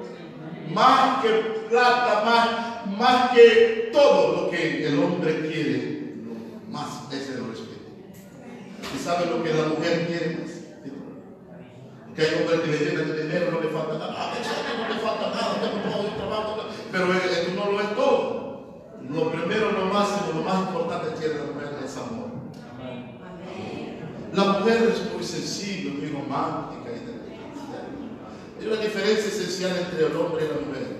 más que plata, más, más que todo lo que el hombre quiere, más es el respeto. ¿Y sabe lo que la mujer quiere más? Que hay hombres que le llenan de dinero, no le falta nada. Ah, no le falta nada, tengo todo el trabajo. Pero esto no lo es todo. Lo primero, lo máximo, lo más importante que tiene la mujer es amor. La mujer es muy sensible, muy romántica. Hay una diferencia esencial entre el hombre y la mujer.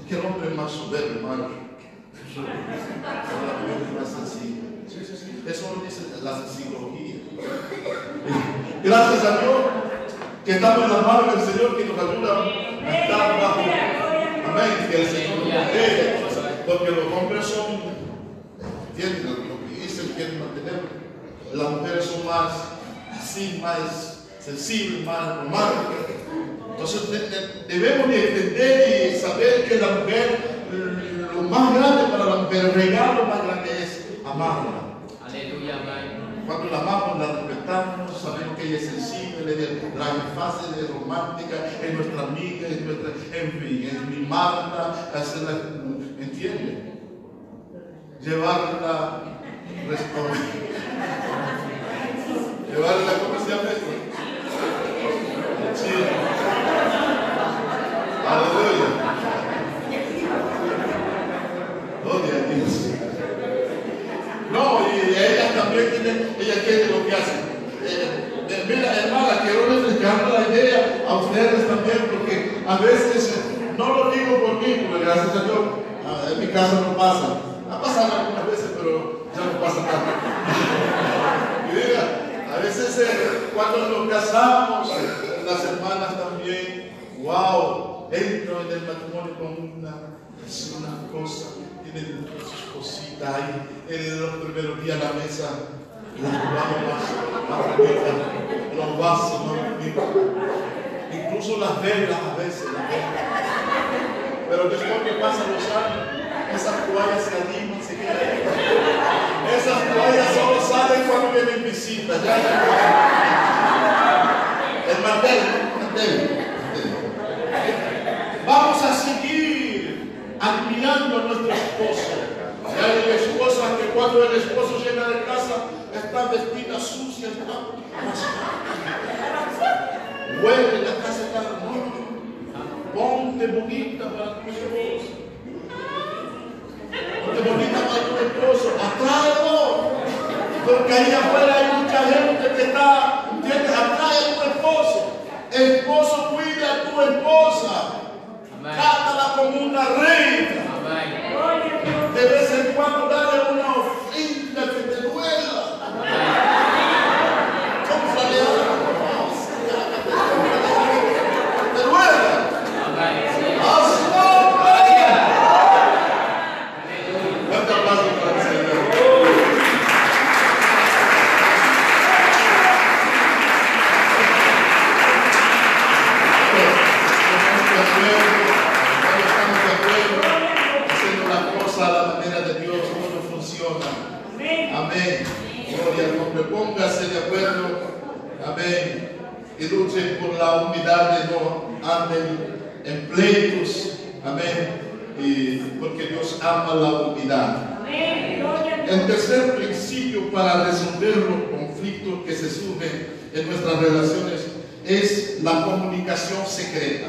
Es que el hombre es más soberbio, más. La mujer es más sensible. Eso lo dice la psicología. Gracias a Dios que estamos en las manos del Señor que nos ayuda a estar bajo. Amén. Que el Señor nos protege. Porque los hombres son, entienden lo que dicen, quieren mantener. Las mujeres son más así, más sensibles, más románticas. Entonces de- de- debemos de entender y saber que la mujer, lo más grande para la mujer, el regalo más grande es amarla. Aleluya. Cuando la amamos, la respetamos, sabemos que ella es sensible, es fácil, es romántica, es nuestra amiga, es nuestra, en fin, es mi Marta, hacerla, ¿entiende? Llevarla, restaurar. Llevarla, ¿cómo se esto? Sí. Aleluya. Gloria Dios. No, y ella también tiene, ella quiere lo que hace. Eh, eh, mira, hermana, quiero refrescar la idea a ustedes también, porque a veces, eh, no lo digo por mí, porque gracias a Dios, ah, en mi casa no pasa. Ha pasado algunas veces, pero ya no pasa nada. Mira, a veces eh, cuando nos casamos, las hermanas también, wow, entro en el matrimonio con una, es una cosa, tienen sus cositas ahí, en los primeros días la mesa, las más bonitas, los vasos bonitos, incluso las velas a veces, las. Pero después que pasan los años, esas toallas se animan. Esas toallas solo salen cuando vienen visitas. El mantel, el mantel. Vamos a seguir admirando a nuestro esposo. Hay esposas que cuando el esposo llega de casa están vestidas sucias, están Huele la casa está no, Ponte bonita para tu esposo. Ponte bonita para tu esposo. Atráelo. Porque ahí afuera hay mucha gente que está, ¿entiendes? Atrae a tu esposo. Esposo, cuida a tu esposa. Amén. Trátala como una reina. Amén. De vez en cuando dale una ofrenda que te duela. Cómprale algo. Te duela. Amén. Sí. ¡A su nombre! Fuerte aplauso para el Señor. Tenemos que hacer Amén. Amén. Gloria al nombre. Póngase de acuerdo. Amén. Y luchen por la unidad de no anden en pleitos. Amén. Y porque Dios ama la unidad. Amén. Gloria a El Dios. tercer principio para resolver los conflictos que se surgen en nuestras relaciones es la comunicación secreta.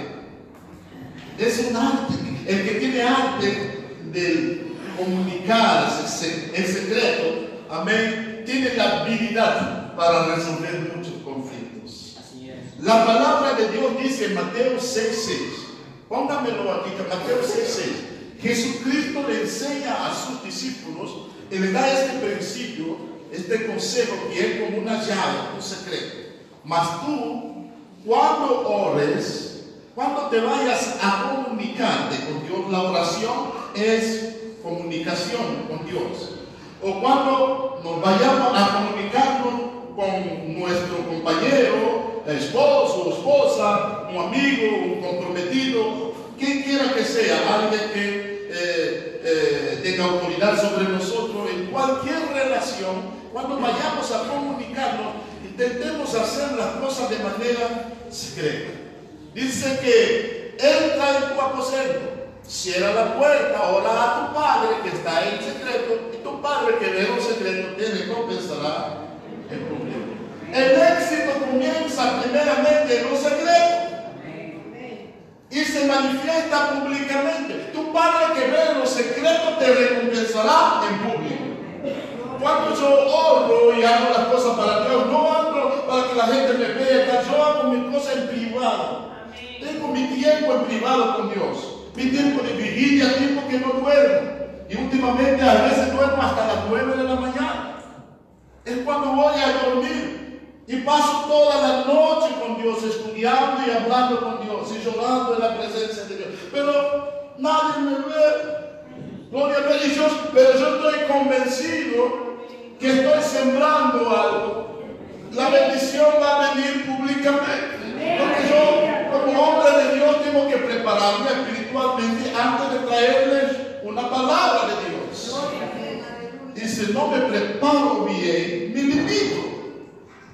Es un arte. El que tiene arte de comunicarse se- en secreto, amén, tiene la habilidad para resolver muchos conflictos. Así es. La palabra de Dios dice en Mateo 6:6. Póngamelo aquí, Mateo 6:6. Jesucristo le enseña a sus discípulos y le da este principio, este consejo que es como una llave, un secreto. Mas tú, cuando ores, cuando te vayas a comunicarte con Dios, la oración es comunicación con Dios. O cuando nos vayamos a comunicarnos con nuestro compañero, esposo esposa, un amigo, un comprometido, quien quiera que sea, alguien que eh, eh, tenga autoridad sobre nosotros, en cualquier relación, cuando vayamos a comunicarnos, intentemos hacer las cosas de manera secreta. Dice que entra en tu aposento, cierra la puerta, ora a tu padre que está en secreto, y tu padre que ve en secreto te recompensará en público. El éxito comienza primeramente en lo secreto y se manifiesta públicamente. Tu padre que ve en lo secreto te recompensará en público. Cuando yo oro y hago las cosas para Dios, no ando para que la gente me vea, yo hago mis cosas en privado. Tengo mi tiempo en privado con Dios, mi tiempo de vigilia, tiempo que no duermo. Y últimamente a veces duermo hasta las 9 de la mañana. Es cuando voy a dormir. Y paso toda la noche con Dios, estudiando y hablando con Dios y llorando en la presencia de Dios. Pero nadie me ve. Gloria a Dios, pero yo estoy convencido que estoy sembrando algo. La bendición va a venir públicamente. Porque yo, como hombre de Dios, tengo que prepararme espiritualmente antes de traerles una palabra de Dios. Y si no me preparo bien, me limito.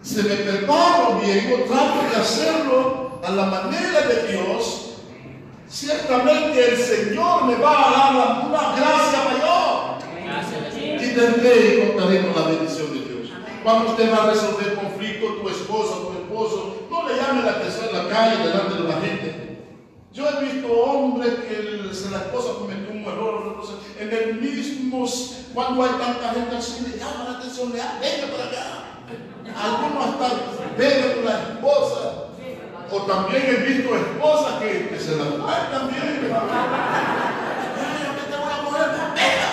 Si me preparo bien o trato de hacerlo a la manera de Dios, ciertamente el Señor me va a dar una gracia mayor. Gracias. Y tendré y contaremos la bendición de Dios. Cuando usted va a resolver conflicto, tu esposa, tu esposo, no le llame la atención en la calle delante de la gente. Yo he visto hombres que la esposa cometió un error, en el mismo, cuando hay tanta gente así, le llama la atención, le venga para acá. Algunos hasta con la esposa. O también he visto esposas que, que se la traen también. Ay, yo te voy a coger, venga.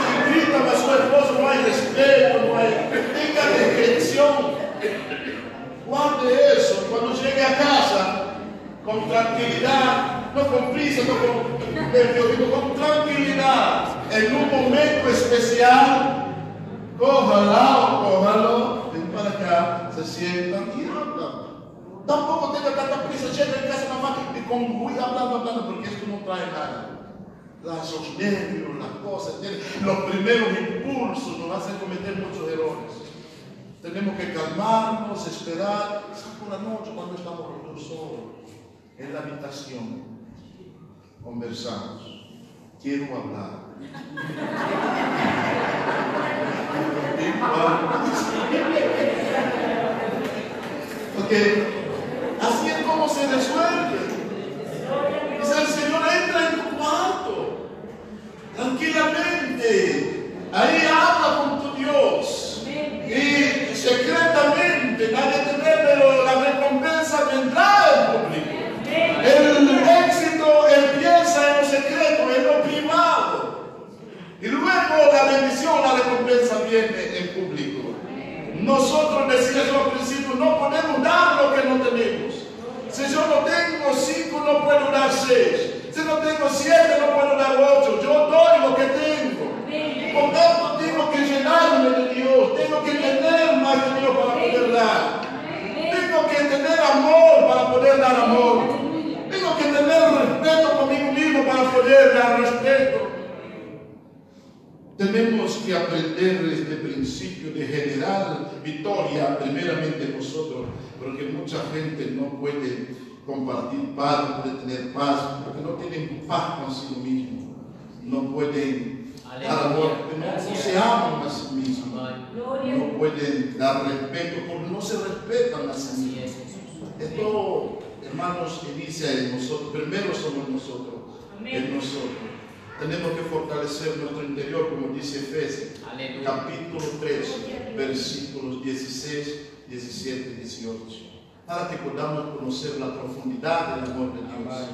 Si gritan a su esposo, no hay respeto, no hay. Tenga discreción. Guarde eso. Cuando llegue a casa, con tranquilidad, no con prisa, no con nerviosismo, con tranquilidad, en un momento especial, cójala o cójalo, ven para acá, se sientan y hablan. Tampoco tenga tanta prisa, llega en casa mamá y con muy hablando, hablando, porque esto no trae nada. Los nervios, las cosas, los primeros impulsos nos hacen cometer muchos errores. Tenemos que calmarnos, esperar, quizás por la noche cuando estamos los solos, en la habitación, conversamos. Quiero hablar. Porque así es como se resuelve. Dice el Señor, entra en tu cuarto, tranquilamente. Ahí habla con tu Dios. Y secretamente, nadie te ve, pero la recompensa vendrá en público. El éxito empieza en lo secreto, en lo privado. Y la bendición, la recompensa viene en público. Nosotros decía yo al principio, no podemos dar lo que no tenemos. Si yo no tengo cinco, no puedo dar seis. Si no tengo siete, no puedo dar ocho. Yo doy lo que tengo. Por tanto, tengo que llenarme de Dios. Tengo que tener más de Dios para poder dar. Tengo que tener amor para poder dar amor. Tengo que tener respeto conmigo mismo para poder dar respeto. Tenemos que aprender este principio de generar victoria primeramente nosotros, porque mucha gente no puede compartir paz, no puede tener paz, porque no tienen paz consigo mismo, no pueden dar amor, porque no, se aman a sí mismos, no pueden dar respeto, porque no se respetan a sí mismos. Esto, hermanos, inicia en nosotros. Primero somos nosotros, Amén. en nosotros. Tenemos que fortalecer nuestro interior, como dice Efesios, Aleluya. capítulo 3, versículos 16, 17 y 18. Para que podamos conocer la profundidad del amor de Dios,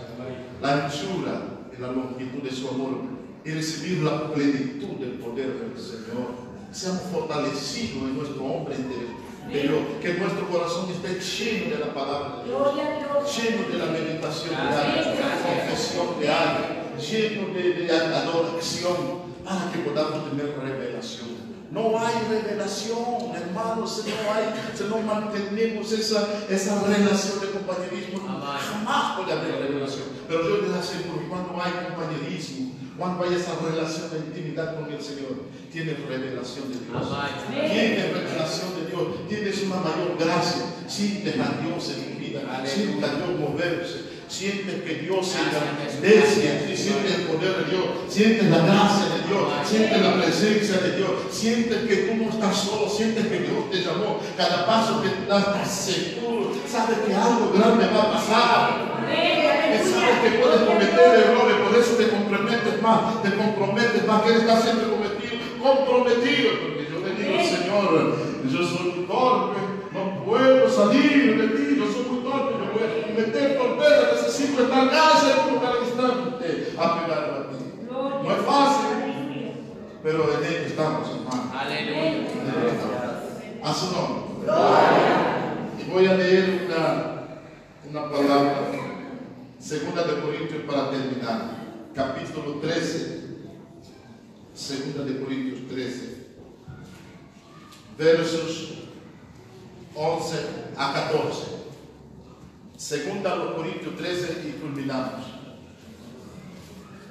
la anchura y la longitud de su amor y recibir la plenitud del poder del Señor. Seamos fortalecidos en nuestro hombre interior, que nuestro corazón esté lleno de la palabra de Dios lleno de la meditación de la confesión diaria, lleno de, de adoración, para que podamos tener revelación. No hay revelación, hermanos, si no hay, si no mantenemos esa, esa relación de compañerismo, jamás puede haber revelación. Pero yo les aseguro que cuando hay compañerismo, cuando hay esa relación de intimidad con el Señor, tienes revelación de Dios. Amén. Tienes revelación de Dios, tienes una mayor gracia, sientes a Dios en tu vida, sientes a Dios moverse, sientes que Dios se Gracias, engrandece, Jesús. y sientes el poder de Dios, sientes la gracia de Dios, sientes la presencia de Dios, sientes que tú no estás solo, sientes que Dios te llamó, cada paso que tú das estás seguro, sabes que algo grande va a pasar. Que sabes que puedes cometer errores, por eso te comprometes más, te comprometes más, que Él está siempre cometido, comprometido, porque yo le digo, Señor, yo soy torpe, no puedo salir de ti, cometer torpeza, necesito estar casi como cada instante apegado a ti. No es fácil, pero en Él estamos, hermano. Aleluya. En. A su nombre. Y voy a leer una, una palabra, segunda de Corintios para terminar, capítulo 13, segunda de Corintios 13, versos 11 a 14. Segunda de Corintios 13 y culminamos.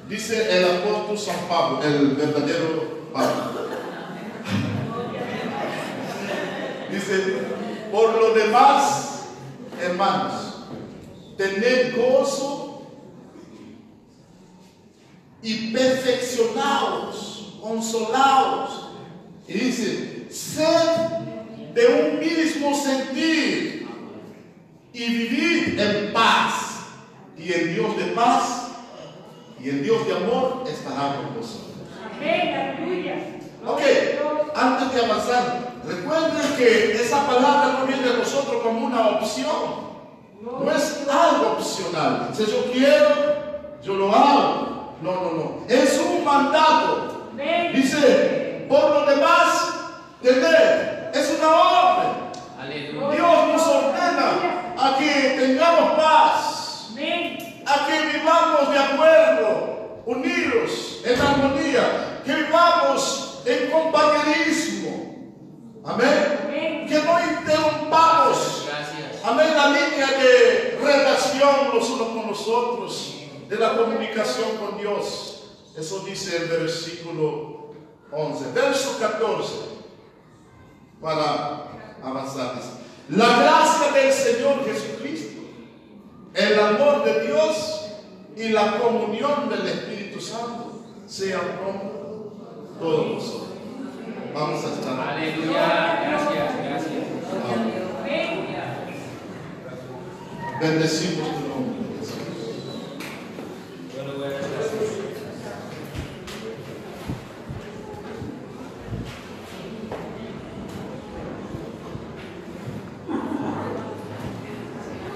Dice el apóstol San Pablo, el verdadero Pablo. Dice, por lo demás, hermanos, tened gozo y perfeccionados, consolados. Y dice, sed de un mismo sentir y vivid en paz. Y el Dios de paz y el Dios de amor estará con vosotros. Amén. Aleluya. Ok, antes de avanzar, recuerden que esa palabra no viene de nosotros como una opción. No es algo opcional. Si yo quiero, yo lo hago. No, no, no. Es un mandato. Dice, por lo demás, tener. Es una orden. Aleluya. Dios nos ordena a que tengamos paz, Amén. a que vivamos de acuerdo, unidos, en armonía, que vivamos en compañerismo. Amén. Amén. Que no interrumpamos. Gracias. Amén. La línea de relación los unos con los otros, de la comunicación con Dios. Eso dice el versículo 11. Verso 14. Para avanzar. La gracia del Señor Jesucristo, el amor de Dios y la comunión del Espíritu Santo sean con todos nosotros. Vamos a estar. Aleluya. Gracias, gracias. Amén. Bendecimos tu nombre. Jesús.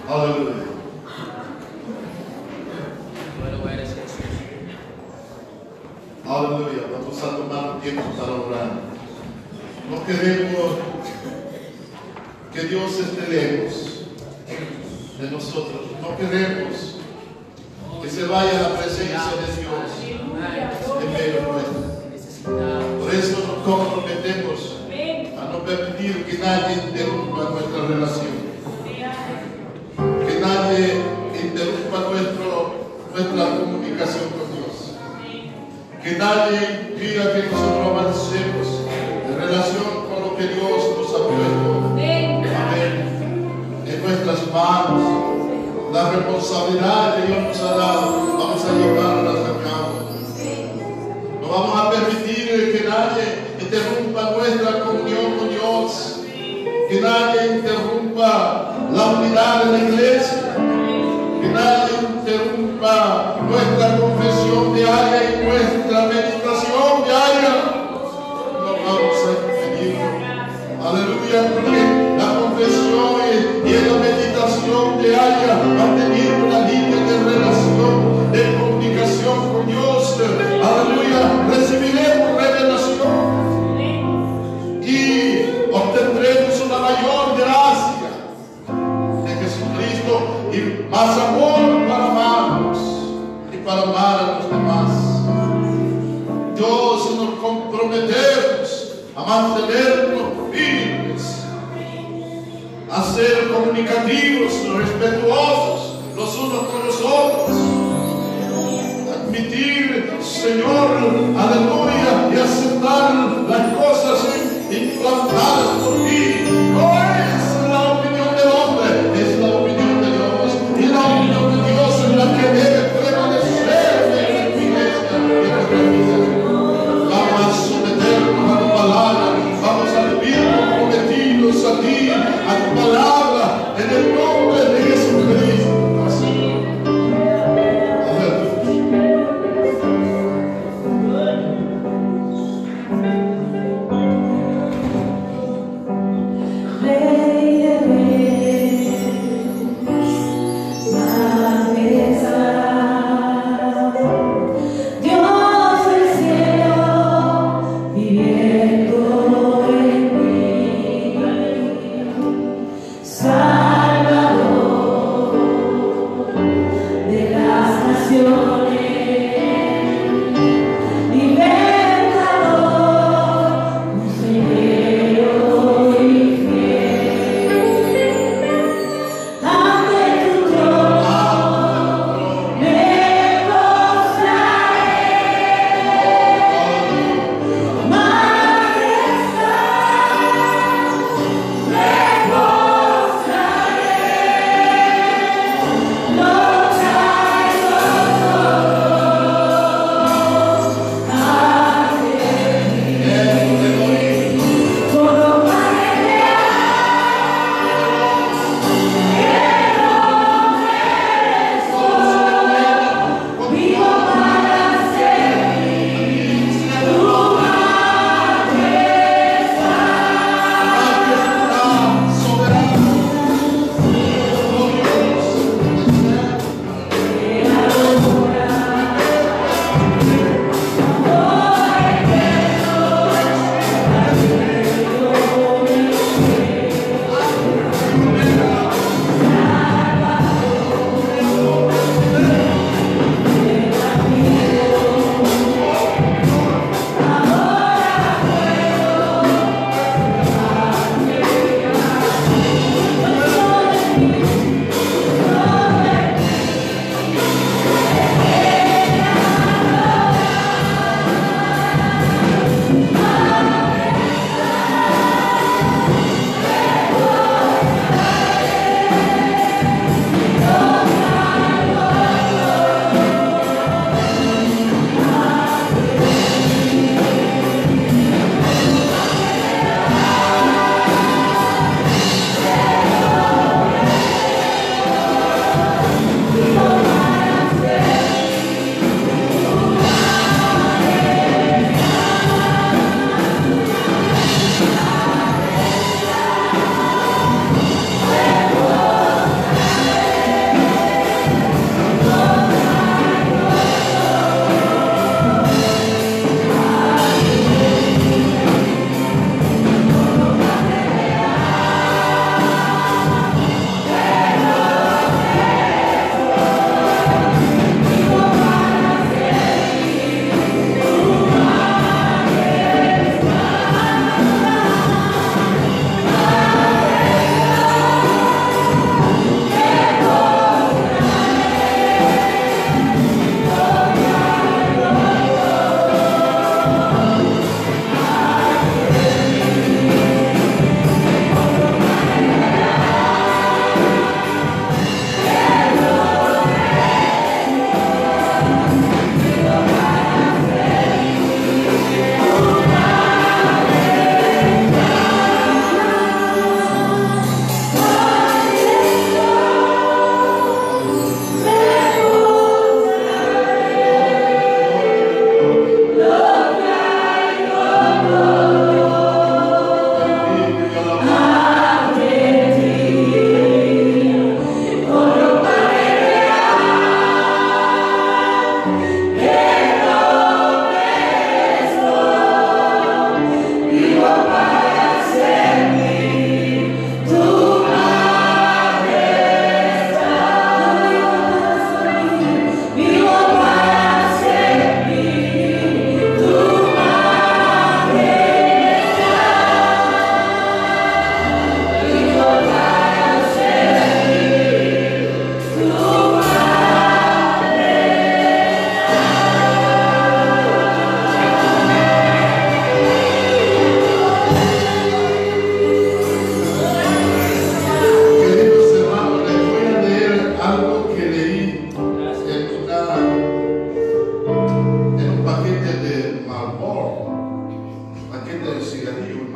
Aleluya. Bueno eres Jesús. Aleluya. Vamos a tomar un tiempo para orar. No queremos que Dios esté lejos mantenernos firmes, a ser comunicativos, respetuosos los unos con los otros, admitir, Señor,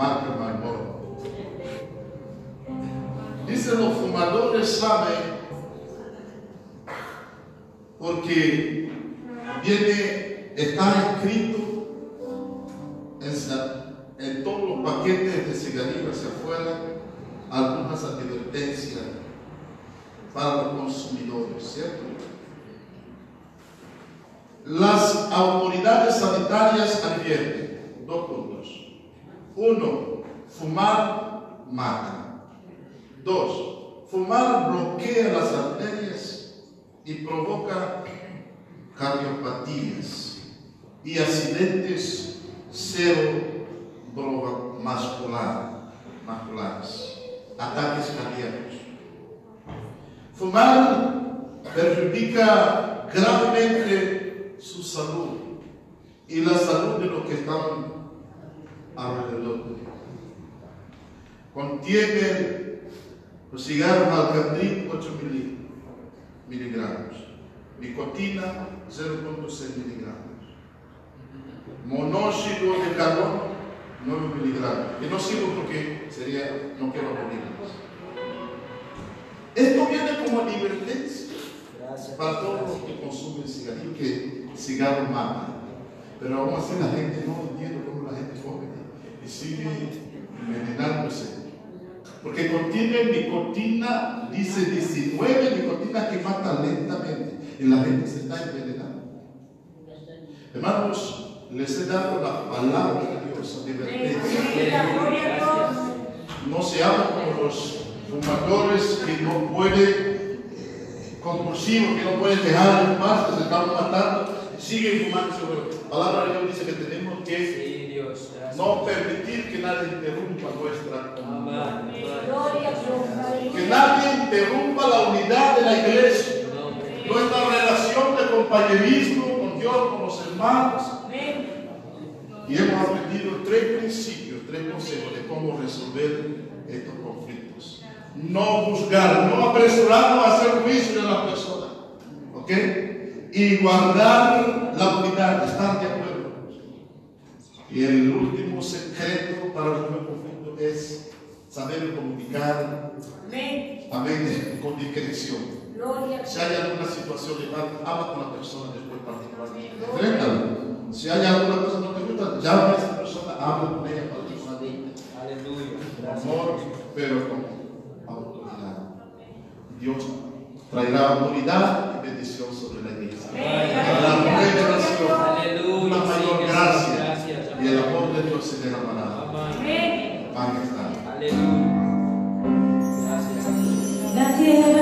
marca Marlboro. Dice los fumadores saben porque viene, está escrito en, todos los paquetes de cigarrillos hacia afuera algunas advertencias para los consumidores, ¿cierto? Las autoridades sanitarias advierten dos puntos. Uno, fumar mata. Dos, fumar bloquea las arterias y provoca cardiopatías y accidentes cerebrovasculares, ataques cardíacos. Fumar perjudica gravemente su salud y la salud de los que están alrededor. Contiene los cigarros alcandrín 8 mili- miligramos, nicotina 0.6 miligramos, monóxido de carbono 9 miligramos. Y no sigo porque sería, no quiero aburrirlos. Esto viene como advertencia para todos los que consumen cigarrillo, que cigarro mata. Pero aún así la gente no entiende cómo la gente come y sigue envenenándose. Porque contiene nicotina, dice 19 nicotinas que matan lentamente y la gente se está envenenando. Hermanos, les he dado la palabra de Dios, advertencia. No se habla como los fumadores que no pueden, eh, compulsivos, que no pueden dejar en paz, que se están matando, siguen fumando. La palabra de Dios dice que tenemos que. No permitir que nadie interrumpa nuestra comunión. Que nadie interrumpa la unidad de la iglesia, nuestra relación de compañerismo con Dios, con los hermanos. Y hemos aprendido tres principios, tres consejos de cómo resolver estos conflictos. No juzgar, no apresurarnos a hacer juicio de la persona. ¿Ok? Y guardar la unidad, estar de acuerdo. Y el último secreto para resolver conflictos es saber comunicar, Amén. amén, con discreción. Gloria Si hay alguna situación de mal, habla con la persona después particularmente. Enfréntalo. Si hay alguna cosa que no te gusta, llama a esa persona, habla con ella particularmente. Aleluya. Con Gracias. amor, pero con autoridad. Dios traerá autoridad y bendición sobre la iglesia. La revelación, Aleluya. una Sí, mayor Jesús. gracia Gracias. y el amor de Dios se derramará. Amén. Amén. Van a estar. Aleluya. Gracias. La tierra